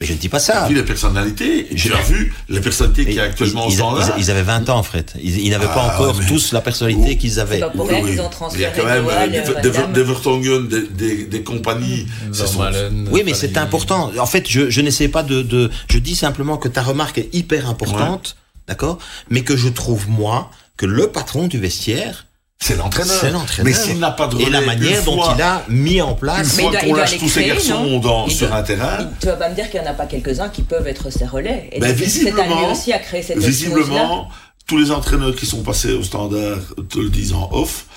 Mais je ne dis pas ça. vu les personnalités Tu as vu les personnalités qu'il y a Ils, actuellement au ils- standard ils- ils avaient 20 ans, fait. Ils, ils n'avaient pas Ah, encore mais- tous la personnalité Oh. qu'ils avaient. C'est pas pour Oui, rien oui. qu'ils ont Il y a quand même Noël, euh, euh, des, des, des Vertonghen, des, des, des compagnies. Ce sont- Vermaelen, Oui, mais c'est important. En fait, je, je n'essaie pas de, de. Je dis simplement que ta remarque est hyper importante, d'accord? Mais que je trouve, moi, que le patron du vestiaire, C'est l'entraîneur. c'est l'entraîneur. Mais s'il n'a pas de Et la relais, manière une dont fois- il a mis en Une place. Il fois qu'on lâche tous ces garçons dans, sur doit- un terrain, Il- Tu vas pas me dire qu'il n'y en a pas quelques-uns qui peuvent être ses relais. Et Ben, visiblement- aussi à créer cette visiblement, tous les entraîneurs qui sont passés au standard te le disent en off,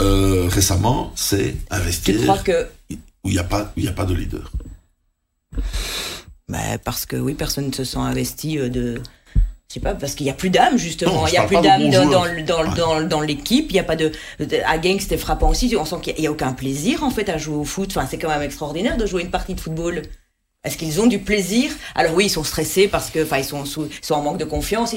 euh, récemment, c'est un Tu crois que où il n'y a, pas- il a pas de leader. Bah, parce que oui, personne ne se sent investi euh, de. Sais pas, parce qu'il n'y a plus d'âme, justement. Il n'y a plus d'âme dans, dans, dans, l'équipe. Il n'y a pas de. de- À Genk, c'était frappant aussi. On sent qu'il n'y a, aucun plaisir, en fait, à jouer au foot. Enfin, c'est quand même extraordinaire de jouer une partie de football. Est-ce qu'ils ont du plaisir? Alors oui, ils sont stressés parce que, enfin, ils sont, sous- ils sont en manque de confiance.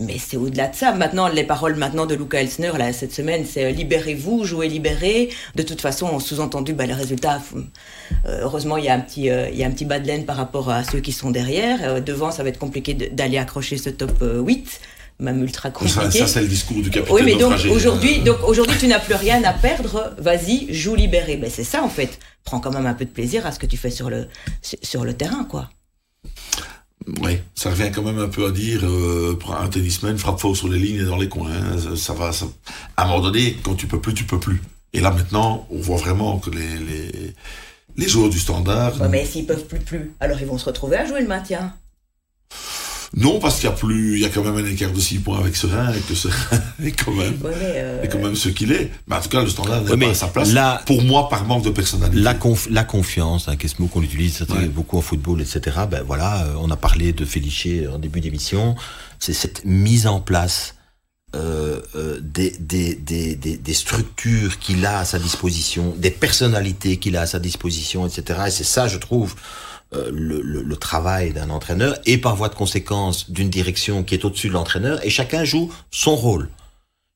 Mais c'est au-delà de ça. Maintenant, les paroles maintenant de Luca Elsner, là, cette semaine, c'est euh, libérez-vous, jouez libéré. De toute façon, sous-entendu, bah, le résultat, euh, heureusement, il y a un petit, euh, il y a un petit bas de laine par rapport à ceux qui sont derrière. Euh, devant, ça va être compliqué d'aller accrocher ce top euh, 8, même ultra compliqué. ça, c'est le discours du capitaine oui, mais donc aujourd'hui, donc aujourd'hui, tu n'as plus rien à perdre. Vas-y, joue libéré. Ben c'est ça en fait. Prends quand même un peu de plaisir à ce que tu fais sur le sur le terrain, quoi. Oui, ça revient quand même un peu à dire, euh, un tennisman, frappe fort sur les lignes et dans les coins. hein. Ça, ça va, ça- À un moment donné, quand tu peux plus, tu peux plus. Et là maintenant, on voit vraiment que les, les, les joueurs du standard, Ouais, mais s'ils peuvent plus plus, alors ils vont se retrouver à jouer le maintien. Non, parce qu'il y a plus, il y a quand même un écart de 6 points avec Serein et que Serein est quand même, Ouais, euh, est quand même ce qu'il est. Mais en tout cas, le standard n'est Ouais, pas à sa place. là- pour moi, par manque de personnalité. La, conf- la confiance, hein, qu'est-ce mot qu'on utilise Ouais. beaucoup en football, etc. Ben voilà, euh, on a parlé de Féliché en début d'émission. C'est cette mise en place euh, euh, des, des, des, des, des structures qu'il a à sa disposition, des personnalités qu'il a à sa disposition, etc. Et c'est ça, je trouve, euh, le, le, le travail d'un entraîneur et par voie de conséquence d'une direction qui est au-dessus de l'entraîneur. Et chacun joue son rôle.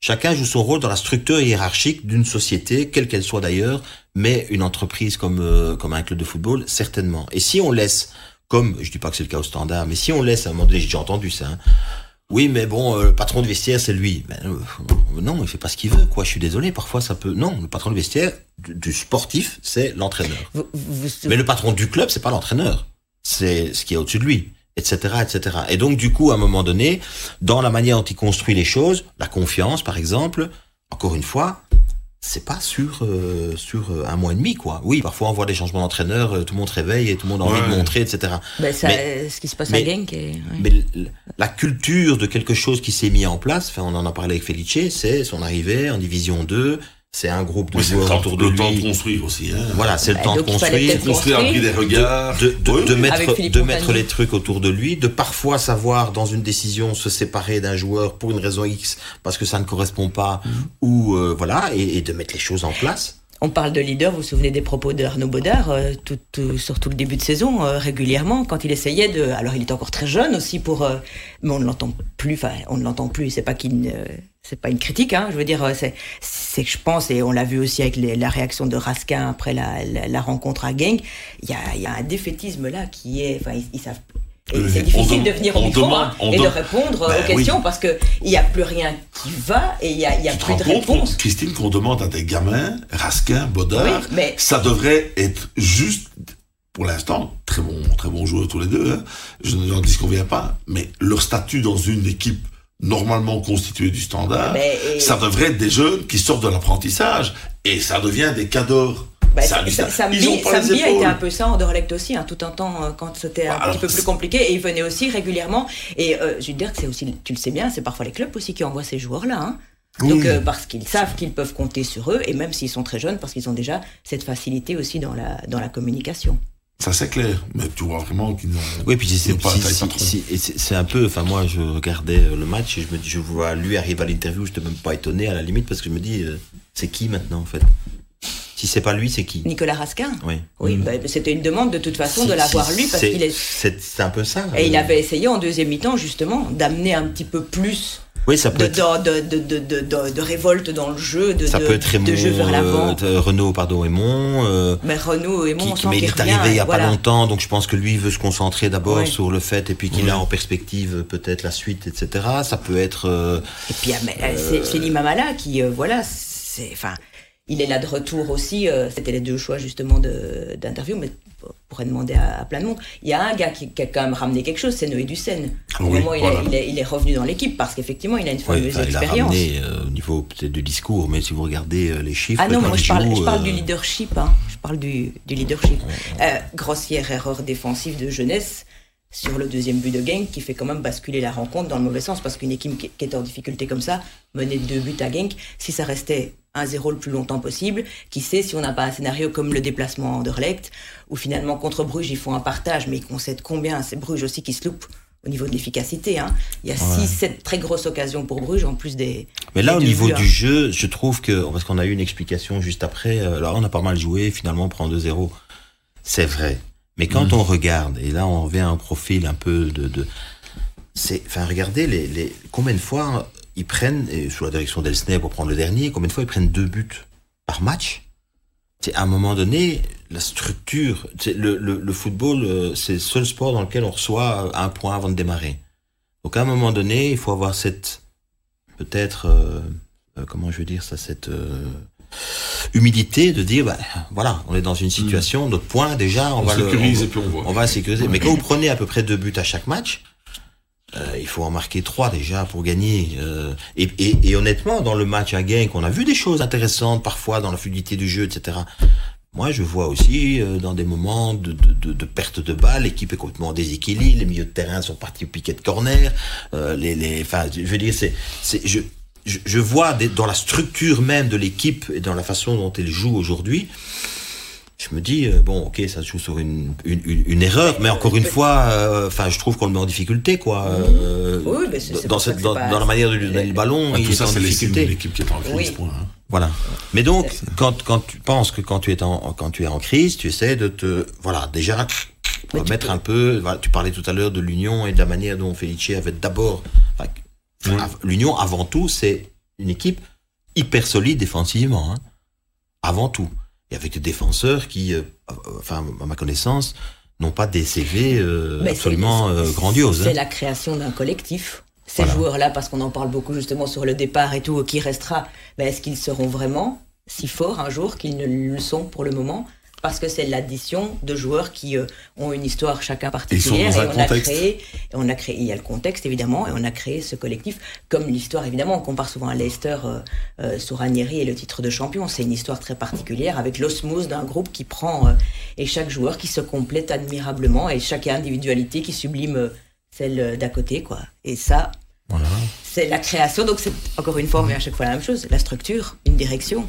Chacun joue son rôle dans la structure hiérarchique d'une société, quelle qu'elle soit d'ailleurs, mais une entreprise comme euh, comme un club de football, certainement. Et si on laisse, comme je dis pas que c'est le cas au standard, mais si on laisse à un moment donné, j'ai déjà entendu ça. hein, oui, mais bon, euh, le patron de vestiaire, c'est lui. Ben, euh, non, il fait pas ce qu'il veut, quoi. Je suis désolé, parfois ça peut. Non, le patron de vestiaire du, du sportif, c'est l'entraîneur. vous- Mais le patron du club, c'est pas l'entraîneur. C'est ce qui est au-dessus de lui, etc., etc. Et donc, du coup, à un moment donné, dans la manière dont il construit les choses, la confiance, par exemple, encore une fois, c'est pas sur euh, sur euh, un mois et demi, quoi. Oui, parfois on voit des changements d'entraîneur, euh, tout le monde se réveille et tout le monde a envie Ouais. de montrer, etc. ben, ça, mais- ce qui se passe mais- à Genk. ouais. Mais la culture de quelque chose qui s'est mis en place, enfin, on en a parlé avec Felice, c'est son arrivée en division 2, c'est un groupe de Oui, c'est le joueurs temps, autour de le temps de lui. construire aussi. Hein. Voilà, c'est le Bah, temps de construire. Construire prix des regards. de, de, Oui, de oui. mettre, de mettre les trucs autour de lui, de parfois savoir dans une décision se séparer d'un joueur pour une raison X parce que ça ne correspond pas Mm. ou euh, voilà et, et de mettre les choses en place. On parle de leader, vous vous souvenez des propos d'Arnaud Baudard, euh, tout, tout, sur tout le début de saison, euh, régulièrement, quand il essayait de... Alors il est encore très jeune aussi pour... Euh, mais on ne l'entend plus, enfin on ne l'entend plus, c'est pas qu'il... c'est pas une critique, hein, je veux dire, c'est, c'est que je pense, et on l'a vu aussi avec les, la réaction de Raskin après la, la, rencontre à Genk, il y a, y a, un défaitisme là qui est... Enfin, ils, ils savent et c'est difficile de venir au micro demande, hein, et de répondre ben aux questions oui. parce qu'il n'y a plus rien qui va et il n'y a, y a plus de réponse. Christine, qu'on demande à des gamins, Raskin, Baudard, oui, mais... ça devrait être juste, pour l'instant, très bon, très bons joueurs tous les deux, hein, je n'en dis qu'on vient pas, mais leur statut dans une équipe normalement constituée du standard, et... ça devrait être des jeunes qui sortent de l'apprentissage et ça devient des cadors. Bah, Samedi, Samedi a été un peu ça, Anderlecht aussi, hein, tout un temps euh, quand c'était un Alors, petit peu plus compliqué, et il venait aussi régulièrement. Et euh, je veux dire que c'est aussi, tu le sais bien, c'est parfois les clubs aussi qui envoient ces joueurs-là. Hein. Donc euh, parce qu'ils savent qu'ils peuvent compter sur eux, et même s'ils sont très jeunes, parce qu'ils ont déjà cette facilité aussi dans la, dans la communication. Ça c'est clair, mais tu vois vraiment qu'ils n'ont. Oui, puis c'est pas si, si, c'est un peu. Enfin, moi, je regardais le match et je me dis, je vois lui arriver à l'interview, je n'étais même pas étonné à la limite parce que je me dis, euh, c'est qui maintenant en fait? Si c'est pas lui, c'est qui? Nicolas Raskin. Oui. Oui, mmh. bah, c'était une demande de toute façon si, de l'avoir si, lui parce qu'il est. C'est un peu ça. Et euh... il avait essayé en deuxième mi-temps justement d'amener un petit peu plus. Oui, ça peut de, être... de, révolte dans le jeu, de, ça peut être Raymond, de jeu vers l'avant. Euh, Renault, pardon, Aymon. Euh, mais Renault, Aymon, qui, mais il est arrivé il y a voilà. pas longtemps, donc je pense que lui veut se concentrer d'abord sur le fait, et puis qu'il a en perspective peut-être la suite, etc. Ça peut être. Euh, et puis euh, c'est Limamala qui, voilà, c'est, enfin, il est là de retour aussi. Euh, C'était les deux choix justement d'interview, mais on pourrait demander à, à, plein de monde. Il y a un gars qui, qui a quand même ramené quelque chose, c'est Noé. Au oui, moment voilà. il, est, il, est, revenu dans l'équipe parce qu'effectivement il a une fameuse expérience. Il a ramené euh, au niveau peut-être du discours, mais si vous regardez euh, les chiffres. Ah non, moi je parle, joue, je parle du leadership. Hein. Je parle du, du leadership. grossière erreur défensive de jeunesse sur le deuxième but de Genk qui fait quand même basculer la rencontre dans le mauvais sens parce qu'une équipe qui est en difficulté comme ça, de deux buts à Genk, si ça restait 1-0 le plus longtemps possible, qui sait si on n'a pas un scénario comme le déplacement en Anderlecht, où finalement contre Bruges ils font un partage mais ils concèdent combien C'est Bruges aussi qui se loupe au niveau de l'efficacité. Hein. Il y a 6-7 ouais. très grosses occasions pour Bruges en plus des. Mais là, des au niveau du jeu, je trouve que, parce qu'on a eu une explication juste après, euh, là on a pas mal joué, finalement on prend 2-0. C'est vrai. Mais quand mmh. on regarde, et là on revient à un profil un peu de, de c'est, enfin regardez les, les, combien de fois ils prennent, et sous la direction d'Elsner pour prendre le dernier, combien de fois ils prennent deux buts par match. C'est à un moment donné la structure, le, le, le, football, euh, c'est le seul sport dans lequel on reçoit un point avant de démarrer. Donc à un moment donné, il faut avoir cette peut-être euh, euh, comment je veux dire ça, cette euh, humilité de dire bah, voilà on est dans une situation mmh. notre point déjà on, on va sécurise le, et puis on voit on va sécuriser ouais. mais quand vous prenez à peu près deux buts à chaque match euh, il faut en marquer trois déjà pour gagner euh, et, honnêtement dans le match à gain qu'on a vu des choses intéressantes parfois dans la fluidité du jeu etc moi je vois aussi euh, dans des moments de, perte de balle l'équipe est complètement déséquilibrée les milieux de terrain sont partis au piquet de corner les les enfin je veux dire c'est c'est je je, vois dans la structure même de l'équipe et dans la façon dont elle joue aujourd'hui, je me dis euh, bon ok ça se joue sur une, une, une, une erreur mais encore une fois enfin euh, je trouve qu'on le met en difficulté quoi euh, oui, mais c'est, dans, cette, dans, la manière de lui donner le ballon ah, il tout ça c'est difficulté l'équipe qui est en crise oui. point, hein. voilà mais donc quand quand tu penses que quand tu es en quand tu es en crise tu essaies de te voilà déjà remettre un peu voilà, tu parlais tout à l'heure de l'union et de la manière dont Felice avait d'abord enfin. L'Union, avant tout, c'est une équipe hyper solide défensivement. Hein. Avant tout. Et avec des défenseurs qui, euh, enfin, à ma connaissance, n'ont pas des CV euh, absolument euh, grandioses. C'est hein. la création d'un collectif. Ces voilà. joueurs-là, parce qu'on en parle beaucoup justement sur le départ et tout, qui restera, ben, est-ce qu'ils seront vraiment si forts un jour qu'ils ne le sont pour le moment? Parce que c'est l'addition de joueurs qui euh, ont une histoire chacun particulière et, et on contexte. a créé et on a créé il y a le contexte évidemment et on a créé ce collectif. Comme l'histoire évidemment on compare souvent à Leicester euh, euh, sur Ranieri et le titre de champion. C'est une histoire très particulière avec l'osmose d'un groupe qui prend euh, et chaque joueur qui se complète admirablement et chaque individualité qui sublime celle d'à côté quoi. Et ça voilà. c'est la création. Donc c'est encore une fois mais à chaque fois la même chose. La structure une direction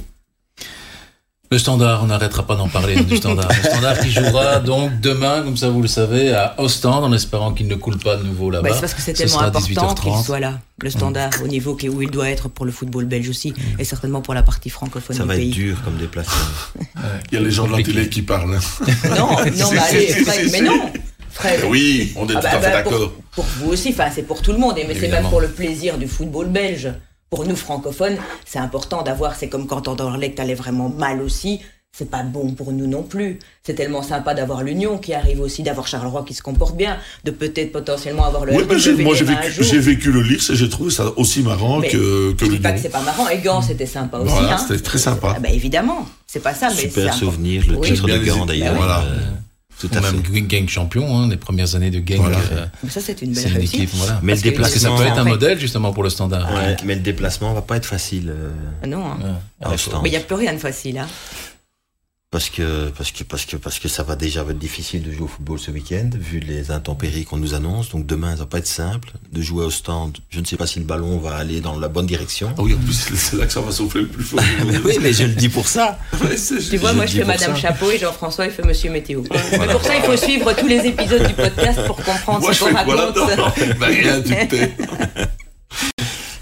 Le standard, on n'arrêtera pas d'en parler du standard. Le standard qui jouera donc demain, comme ça vous le savez, à Ostende, en espérant qu'il ne coule pas de nouveau là-bas. Bah, c'est parce que c'est tellement important qu'il soit là, le standard, au niveau où il doit être pour le football belge aussi, et certainement pour la partie francophone ça du va pays. être dur comme déplacement. Il y a les gens de la télé qui parlent. hein. Non, non, mais allez, Fred, mais non Fred. Oui, on est Ah tout bah, à fait bah, pour, d'accord. pour vous aussi, enfin c'est pour tout le monde, et mais c'est même pour le plaisir du football belge. Pour nous francophones, c'est important d'avoir, c'est comme quand que t'allais vraiment mal aussi, c'est pas bon pour nous non plus. C'est tellement sympa d'avoir l'Union qui arrive aussi, d'avoir Charleroi qui se comporte bien, de peut-être potentiellement avoir le Oui, mais j'ai- moi j'ai un vécu, jour. j'ai vécu le Lix et j'ai trouvé ça aussi marrant Mais que, que Je dis pas que l'Union. c'est pas marrant, et Gand c'était sympa aussi. Voilà, hein. c'était très sympa. Ah bah évidemment, c'est pas ça, mais c'est Super souvenir, le Oui. titre de Gand d'ailleurs. Voilà. euh, tout Ou à même fait. Gang champion, hein, les premières années de Gang. Voilà. euh, Mais ça c'est une belle une réussite. équipe, voilà. Mais Parce le que- Parce que ça déplacement, peut être un en fait- modèle justement pour le standard. Ouais, mais le déplacement va pas être facile euh, Ah Non, hein. mais il n'y a plus rien de facile. Hein. Parce que, parce que, parce que, parce que ça va déjà être difficile de jouer au football ce week-end, vu les intempéries qu'on nous annonce. Donc demain, ça va pas être simple de jouer au stand. Je ne sais pas si le ballon va aller dans la bonne direction. Ah oui, en plus, c'est là que ça va souffler le plus fort. oui, mais je le dis pour ça. Ouais, Tu vois, Je moi je fais Madame ça. Chapeau et Jean-François il fait Monsieur Météo. Mais pour ça, il faut suivre tous les épisodes du podcast pour comprendre Moi, je ce qu'on raconte. là-dedans? Bah rien, tu.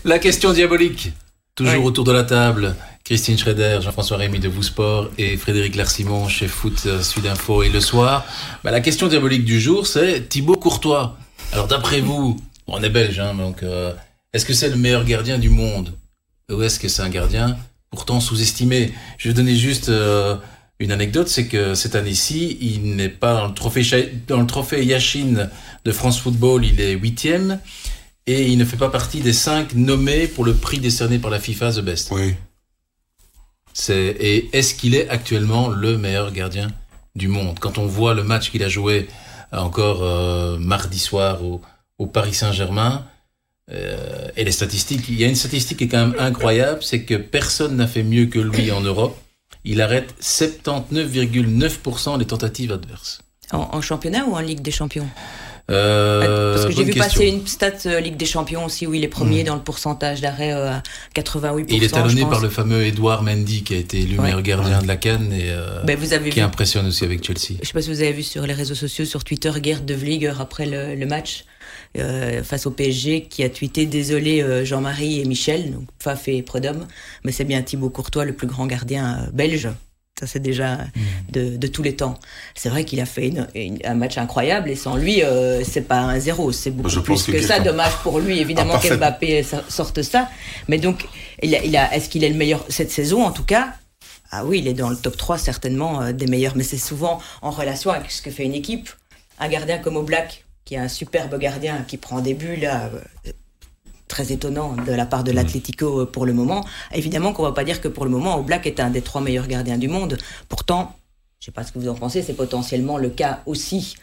La question diabolique. Toujours Oui. autour de la table. Christine Schrader, Jean-François Rémy de Vous Sport et Frédéric Larsimon chez Foot euh, Sud Info et le soir. Bah, la question diabolique du jour, c'est Thibaut Courtois. Alors d'après vous, on est belge, hein, donc euh, est-ce que c'est le meilleur gardien du monde? Ou est-ce que c'est un gardien pourtant sous-estimé? Je vais donner juste euh, une anecdote, c'est que cette année-ci, il n'est pas dans le trophée dans le trophée Yashin de France Football, il est huitième et il ne fait pas partie des cinq nommés pour le prix décerné par la FIFA The Best. Oui. Et est-ce qu'il est actuellement le meilleur gardien du monde? Quand on voit le match qu'il a joué euh, encore euh, mardi soir au, Paris Saint-Germain euh, et les statistiques, il y a une statistique qui est quand même incroyable, c'est que personne n'a fait mieux que lui en Europe. Il arrête 79,9% des tentatives adverses. En championnat ou en Ligue des Champions? Euh, Parce que j'ai vu question. passer une stat euh, Ligue des Champions aussi où il est premier dans le pourcentage d'arrêt euh, à 88%. Et il est talonné par le fameux Edouard Mendy qui a été élu Ouais. meilleur gardien de la Cannes et euh, Ben, vous avez qui vu impressionne aussi avec Chelsea. Je sais pas si vous avez vu sur les réseaux sociaux, sur Twitter, Gerd de Vlieger après le, le match euh, face au PSG, qui a tweeté désolé euh, Jean-Marie et Michel, donc Faf et Prudhomme, mais c'est bien Thibaut Courtois, le plus grand gardien euh, belge. Ça c'est déjà de, de tous les temps. C'est vrai qu'il a fait une- une- un match incroyable et sans lui, euh, c'est pas un zéro, c'est beaucoup Je plus que que, ça. Dommage pour lui, évidemment, Ah, qu'Mbappé so- sorte ça. Mais donc, il a, il a, est-ce qu'il est le meilleur cette saison en tout cas? Ah oui, il est dans le top 3 certainement euh, des meilleurs, mais c'est souvent en relation avec ce que fait une équipe. Un gardien comme Oblak, qui est un superbe gardien, qui prend des buts là, euh, très étonnant de la part de l'Atlético euh, pour le moment. Évidemment qu'on va pas dire que pour le moment Oblak est un des trois meilleurs gardiens du monde. Pourtant, je sais pas ce que vous en pensez, c'est potentiellement le cas aussi.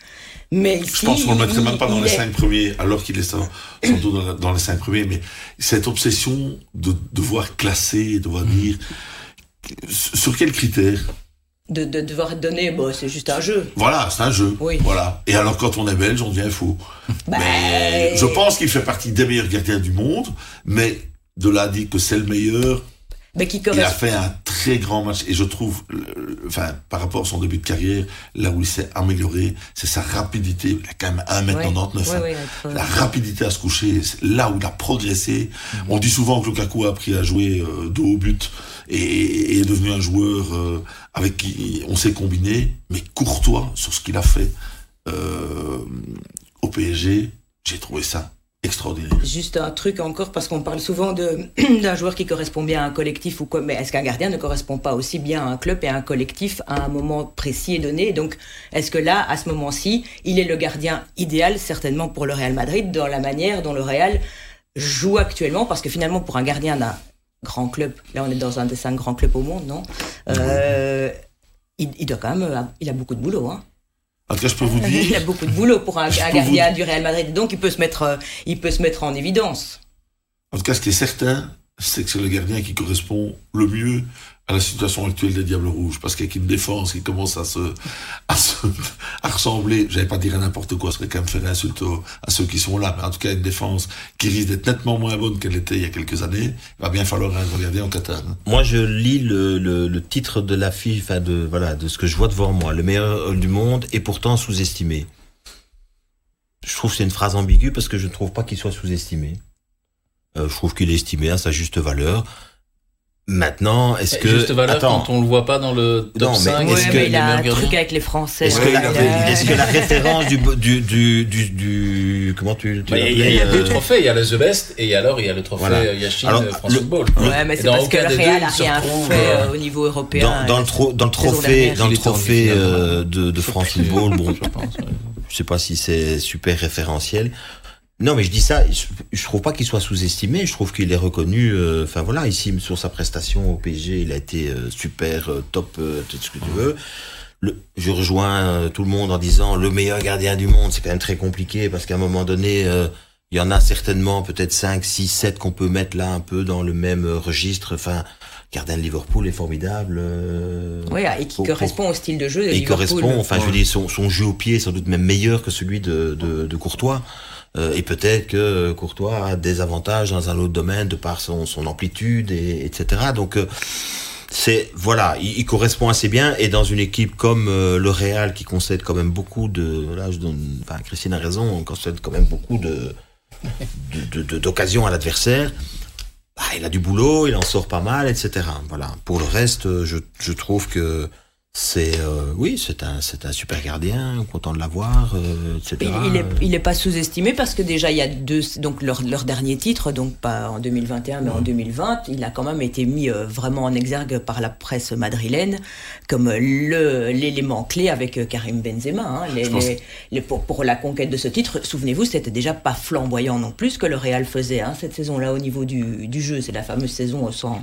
Mais ici, Je pense qu'on ne le mettrait même pas dans les est- cinq premiers, alors qu'il est sans, sans doute dans, dans les cinq premiers. Mais cette obsession de devoir classer, devoir dire sur quels critères de, de devoir être donné, bon, c'est juste un jeu. Voilà, c'est un jeu. Oui. Voilà. Et alors quand on est belge, on devient fou. Bah, Mais je pense qu'il fait partie des meilleurs gardiens du monde, mais de là à dire que c'est le meilleur, mais qui il a fait un très grand match. Et je trouve, le- enfin, par rapport à son début de carrière, là où il s'est amélioré, c'est sa rapidité. Il a quand même 1m99. Ouais, hein. ouais, La rapidité à se coucher, là où il a progressé. On dit souvent que Lukaku a appris à jouer euh, dos au but et, et est devenu un joueur euh, avec qui on s'est combiné. Mais Courtois, sur ce qu'il a fait euh, au PSG, j'ai trouvé ça extraordinaire. Juste un truc encore, parce qu'on parle souvent d'un joueur qui correspond bien à un collectif ou quoi, mais est-ce qu'un gardien ne correspond pas aussi bien à un club et à un collectif à un moment précis et donné? Donc, est-ce que là, à ce moment-ci, il est le gardien idéal, certainement pour le Real Madrid, dans la manière dont le Real joue actuellement? Parce que finalement, pour un gardien d'un grand club, là on est dans un des cinq grands clubs au monde, non? Euh, il, il doit quand même, euh, il a beaucoup de boulot, hein. En tout cas, je peux vous il a dire, beaucoup de boulot pour un, gardien du Real Madrid, donc il peut se mettre, euh, il peut se mettre en évidence. en tout cas, ce qui est certain, c'est que c'est le gardien qui correspond le mieux à la situation actuelle des Diables Rouges, parce qu'avec une défense qui commence à se, à se, à ressembler, j'allais pas dire n'importe quoi, ce serait quand même faire insulte à ceux qui sont là, mais en tout cas une défense qui risque d'être nettement moins bonne qu'elle était il y a quelques années, il va bien falloir regarder en katane. Moi, je lis le, le, le titre de la enfin de, voilà, de ce que je vois devant moi, le meilleur du monde est pourtant sous-estimé. Je trouve que c'est une phrase ambiguë parce que je ne trouve pas qu'il soit sous-estimé. Euh, je trouve qu'il est estimé à sa juste valeur. Maintenant, est-ce que juste valeur Attends. quand on le voit pas dans le top non, 5 est-ce que il a un truc avec les Français Est-ce que, la, est que la référence du du du du, du comment tu, tu bah, il, y a, il y a deux euh, trophées, il y a le The Best et alors il y a le trophée voilà. Yashin alors, France le, Football. Ouais, mais c'est parce que le Real a rien fait euh, au niveau européen. Dans, dans le, tro dans le trophée dans le trophée euh, de, de France Football, bon, je pense. Je sais pas si c'est super référentiel. Non, mais je dis ça, je, trouve pas qu'il soit sous-estimé, je trouve qu'il est reconnu, euh, enfin voilà, ici, sur sa prestation au PSG, il a été euh, super, euh, top, tout ce que tu veux. Je rejoins tout le monde en disant le meilleur gardien du monde, c'est quand même très compliqué parce qu'à un moment donné, il y en a certainement peut-être 5, 6, 7 qu'on peut mettre là un peu dans le même registre. Enfin, gardien de Liverpool est formidable. oui, et qui correspond au style de jeu de et Liverpool. correspond, enfin, je veux dire, son, son jeu au pied est sans doute même meilleur que celui de, de, de Courtois. Euh, et peut-être que Courtois a des avantages dans un autre domaine de par son, son amplitude, et, etc. Donc euh, c'est voilà, il, correspond assez bien et dans une équipe comme euh, le Real qui concède quand même beaucoup de, là je donne, enfin Christine a raison, on concède quand même beaucoup de de, à l'adversaire. Bah, il a du boulot, il en sort pas mal, etc. Voilà. Pour le reste, je, je trouve que c'est euh, oui, c'est un c'est un super gardien, content de l'avoir, euh, etc. Il, est il est pas sous-estimé parce que déjà il y a deux donc leur, leur dernier titre donc pas en 2021 mais en 2020 il a quand même été mis euh, vraiment en exergue par la presse madrilène comme le l'élément clé avec Karim Benzema. Hein, les, les, les, pour, pour la conquête de ce titre, souvenez-vous c'était déjà pas flamboyant non plus que le Real faisait hein, cette saison-là au niveau du, du jeu. C'est la fameuse saison sans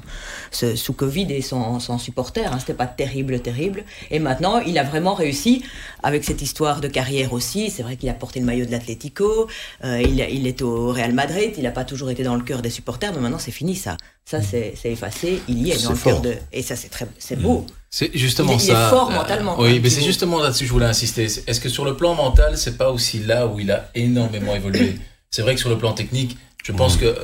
sous Covid et sans sans supporters. Hein, c'était pas terrible terrible. Et maintenant, il a vraiment réussi avec cette histoire de carrière aussi. C'est vrai qu'il a porté le maillot de l'Atlético, euh, il, il, est au Real Madrid, il n'a pas toujours été dans le cœur des supporters, mais maintenant c'est fini ça. Ça, mm. c'est effacé, il y est, dans le cœur de. Et ça, c'est très, c'est beau. Mm. C'est justement il, ça. Il est fort mentalement. oui, mais c'est justement là-dessus que je voulais insister. Est-ce que sur le plan mental, c'est pas aussi là où il a énormément évolué? C'est vrai que sur le plan technique, je pense mm. que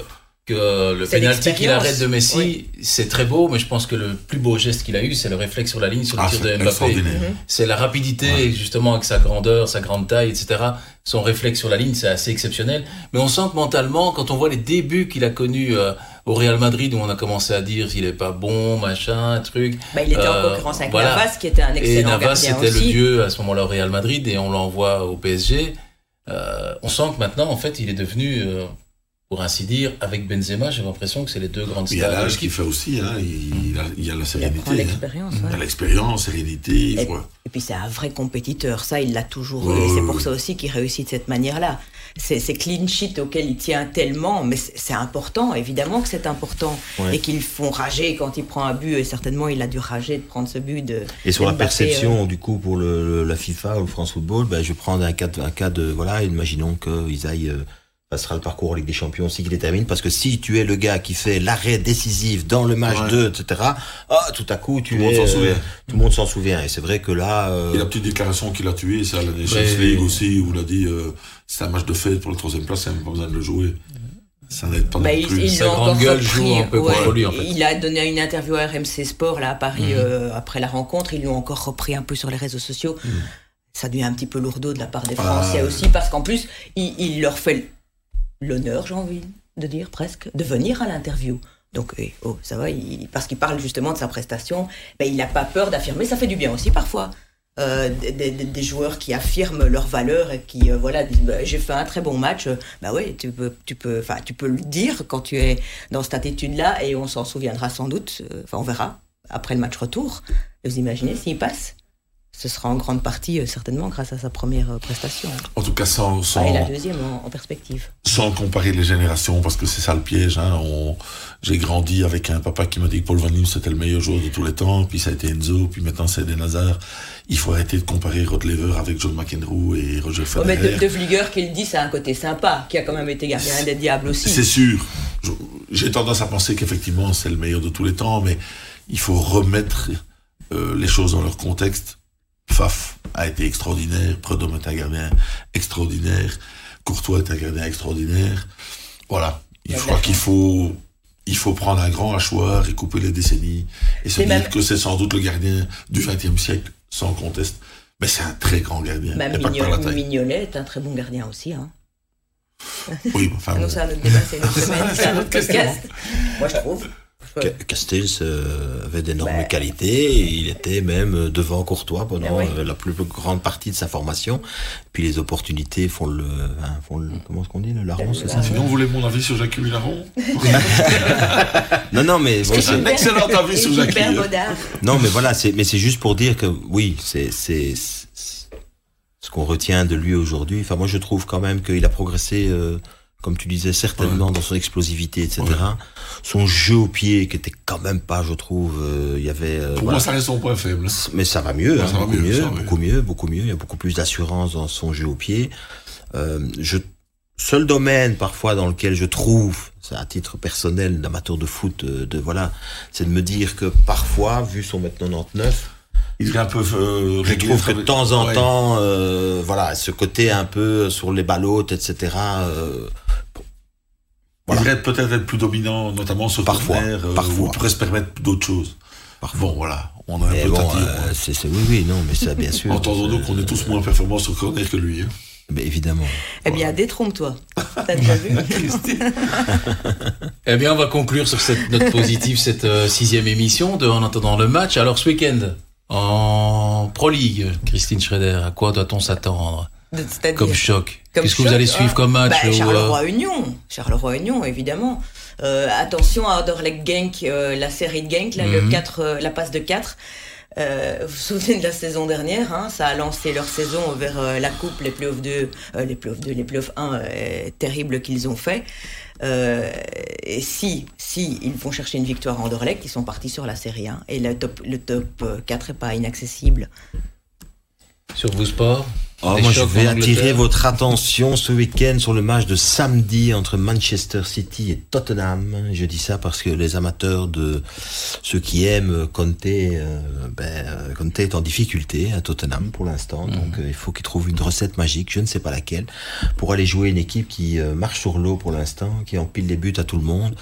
que le penalty qu'il arrête de Messi, c'est très beau, mais je pense que le plus beau geste qu'il a eu, c'est le réflexe sur la ligne, sur le ah, tir de Mbappé. Mhm. C'est la rapidité, justement, avec sa grandeur, sa grande taille, etc. Son réflexe sur la ligne, c'est assez exceptionnel. Mais on sent que mentalement, quand on voit les débuts qu'il a connus euh, au Real Madrid, où on a commencé à dire qu'il est pas bon, machin, truc. Bah, il était en euh, concurrence avec Navas, qui était un excellent Et Navas, c'était le dieu à ce moment-là au Real Madrid, et on l'envoie au PSG. Euh, on sent que maintenant, en fait, il est devenu pour ainsi dire, avec Benzema, j'ai l'impression que c'est les deux grandes stars. Il y a l'âge qu'il fait aussi, hein. il, a, il a la sérénité. Il a l'expérience. Hein. Ouais. l'expérience, sérénité. Et, et, puis c'est un vrai compétiteur, ça il l'a toujours eu, et c'est pour ça aussi qu'il réussit de cette manière-là. C'est ces clean sheets auxquels il tient tellement, mais c'est important, évidemment que c'est important, ouais. et qu'ils font rager quand il prend un but, et certainement il a dû rager de prendre ce but de. Et sur la perception, euh... du coup, pour le, la FIFA ou le France Football, ben, je vais prendre un cas, de, un cas de, voilà, imaginons qu'ils aillent. Euh, ça sera le parcours en Ligue des Champions aussi qui détermine parce que si tu es le gars qui fait l'arrêt décisif dans le match ouais. 2 etc ah tout à coup tu tout le monde s'en souvient tout le monde s'en souvient et c'est vrai que là euh... et la petite déclaration qu'il a tué c'est à la Nations League aussi où il a dit euh, c'est un match de fête pour la troisième place il n'y a même pas besoin de le jouer ça n'aide pas bah, non plus. Il, Sa grande gueule joue un peu ouais, contre lui en fait. Il a donné une interview à RMC Sport là à Paris mmh. euh, après la rencontre ils l'ont encore repris un peu sur les réseaux sociaux mmh. ça devient un petit peu lourdeau de la part des Français ah, aussi parce qu'en plus il, il leur fait l'honneur, j'ai envie de dire presque, de venir à l'interview. Donc, oh, ça va, parce qu'il parle justement de sa prestation, ben, il n'a pas peur d'affirmer. Ça fait du bien aussi parfois. Euh, des, des, joueurs qui affirment leur valeur et qui euh, voilà disent bah, j'ai fait un très bon match bah ouais tu peux tu peux enfin tu peux le dire quand tu es dans cette attitude là et on s'en souviendra sans doute enfin on verra après le match retour vous imaginez s'il passe? Ce sera en grande partie euh, certainement grâce à sa première euh, prestation. En tout cas, sans. sans ah, et la deuxième en, en, perspective. Sans comparer les générations, parce que c'est ça le piège. Hein. J'ai grandi avec un papa qui m'a dit que Paul Van c'était le meilleur joueur de tous les temps, puis ça a été Enzo, puis maintenant c'est Eden Hazard. Il faut arrêter de comparer Rod Lever avec John McEnroe et Roger Federer. Mais de, de Vlieger, qui le dit, c'est un côté sympa, qui a quand même été gardien des diables aussi. C'est sûr. J'ai tendance à penser qu'effectivement c'est le meilleur de tous les temps, mais il faut remettre euh, les choses dans leur contexte. Faf a été extraordinaire, Predom est un gardien extraordinaire, Courtois est un gardien extraordinaire. Voilà, je crois qu'il faut il faut prendre un grand hachoir et couper les décennies et se dire que c'est sans doute le gardien du XXe siècle, sans conteste. Mais c'est un très grand gardien. Même Mignolet, est un très bon gardien aussi. Hein. Oui, enfin. non, c'est un autre débat, c'est une autre semaine, c'est un autre podcast. Moi, je trouve. Castells euh, avait d'énormes bah. qualités et il était même euh, devant Courtois pendant euh, la plus grande partie de sa formation. Puis les opportunités font le, hein, font le comment est-ce qu'on dit le larron, c'est ça? Sinon, vous voulez mon avis sur Jacques Larron? Non, non, mais c'est un excellent avis sur Jacques. Non, mais voilà, c'est mais c'est juste pour dire que oui, c'est c'est ce qu'on retient de lui aujourd'hui. Enfin, moi, je trouve quand même qu'il a progressé comme tu disais, certainement dans son explosivité, etc. Son jeu au pied, qui était quand même pas, je trouve, euh, il y avait. Euh, Pour moi, ça reste son point faible. Mais ça va mieux, hein, beaucoup, mieux, beaucoup mieux, beaucoup mieux. Il y a beaucoup plus d'assurance dans son jeu au pied. Euh, je seul domaine parfois dans lequel je trouve, c'est à titre personnel d'amateur de foot, euh, de, voilà, c'est de me dire que parfois, vu son mètre 99, il est un peu euh, je trouve que de temps en temps euh, voilà ce côté un peu sur les ballottes etc euh, il devrait peut-être être plus dominant, notamment sur parfois, euh, parfois. on pourrait se permettre d'autres choses. Parfois. Bon, voilà, on a un peu bon, euh, c'est, oui, oui, non, mais ça, bien sûr. Entendons-nous qu'on est tous moins performants sur corner que lui. Hein. Mais évidemment. Eh bien, détrompe-toi. T'as déjà vu Eh bien, on va conclure sur cette note positive, cette euh, sixième émission de En attendant le match. Alors, ce week-end, en Pro League, Christine Schroeder, à quoi doit-on s'attendre comme choc. Qu'est-ce que vous allez suivre comme match bah, Charleroi-Union. Charleroi-Union, évidemment. Euh, attention à Anderlecht Genk, euh, la série de Genk, là, le 4, mhm. euh, la passe de 4. Euh, vous vous souvenez de la saison dernière, hein, ça a lancé leur saison vers euh, la coupe, les playoffs 2, les playoffs 2, les playoffs 1, terribles qu'ils ont fait. Et si, si ils vont chercher une victoire à Anderlecht, ils sont partis sur la série 1 et le top, le top 4 est pas inaccessible. Sur vos sports Oh, moi, je vais attirer votre attention ce week-end sur le match de samedi entre Manchester City et Tottenham. Je dis ça parce que les amateurs de ceux qui aiment Conte, euh, ben, euh, Conte est en difficulté à Tottenham pour l'instant. Mhm. Donc, euh, il faut qu'il trouve une recette magique, je ne sais pas laquelle, pour aller jouer une équipe qui marche sur l'eau pour l'instant, qui empile les buts à tout le monde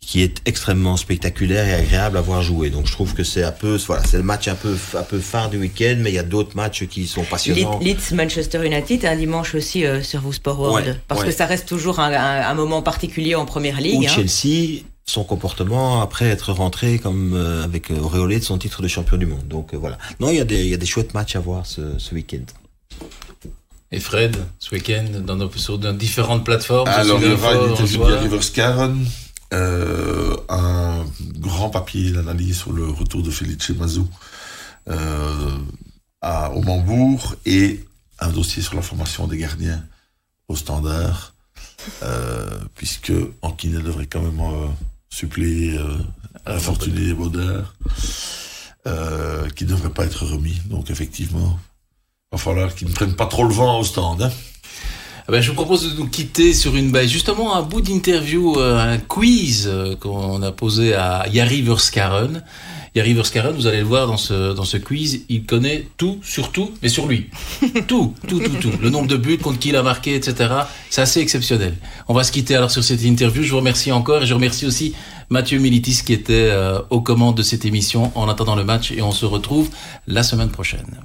qui est extrêmement spectaculaire et agréable à voir jouer. Donc je trouve que c'est un peu, voilà, c'est le match un peu, un peu phare du week-end, mais il y a d'autres matchs qui sont passionnants. Leeds Manchester United un dimanche aussi euh, sur vous Sport World, parce que ça reste toujours un, un, moment particulier en première ligue. Ou hein. Chelsea, son comportement après être rentré comme euh, avec euh, auréolé de son titre de champion du monde. Donc voilà. Non, il y a des, il y a des chouettes matchs à voir ce, ce week-end. Et Fred, ce week-end, dans nos, sur différentes plateformes. Alors, il y aura une interview de Rivers euh, un grand papier d'analyse sur le retour de Felice Mazou euh, à, au Mambourg et un dossier sur la formation des gardiens au standard, euh, puisque Anquinet devrait quand même euh, suppléer euh, l'infortuné Baudeur, euh, qui ne devrait pas être remis. Donc effectivement, il va falloir qu'ils ne prennent pas trop le vent au stand. Hein. Ah ben, je vous propose de nous quitter sur une base, justement un bout d'interview, euh, un quiz euh, qu'on a posé à Yari Verskaren. Yari Verskaren, vous allez le voir dans ce, dans ce quiz, il connaît tout sur tout, mais sur lui. tout, tout, tout, tout. Le nombre de buts, contre qui il a marqué, etc. C'est assez exceptionnel. On va se quitter alors sur cette interview. Je vous remercie encore et je remercie aussi Mathieu Militis qui était euh, aux commandes de cette émission en attendant le match et on se retrouve la semaine prochaine.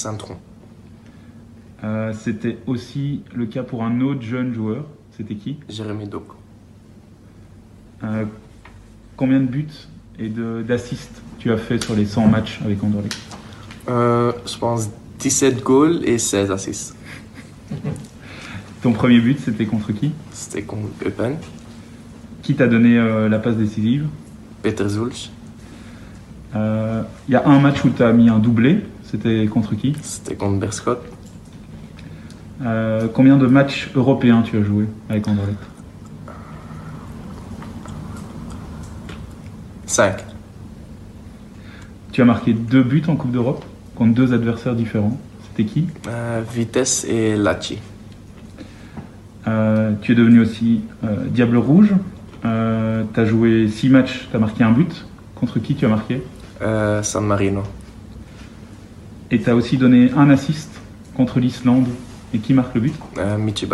Saint-Tron. Euh, c'était aussi le cas pour un autre jeune joueur. C'était qui? Jérémy Doc. Euh, combien de buts et d'assists tu as fait sur les 100 matchs avec Anderlecht? Euh, Je pense 17 goals et 16 assists. Ton premier but, c'était contre qui? C'était contre Eupen. Qui t'a donné la passe décisive? Peter Zulch. Il euh, y a un match où tu as mis un doublé. C'était contre qui C'était contre Berscott. Euh, combien de matchs européens tu as joué avec Anderlecht 5. Tu as marqué deux buts en Coupe d'Europe contre deux adversaires différents. C'était qui Euh, Vitesse et Lachi. Euh, Tu es devenu aussi Diable Rouge. tu as joué six matchs, tu as marqué un but. Contre qui tu as marqué San Marino. Et tu as aussi donné un assist contre l'Islande. Et qui marque le but? Euh, Michi.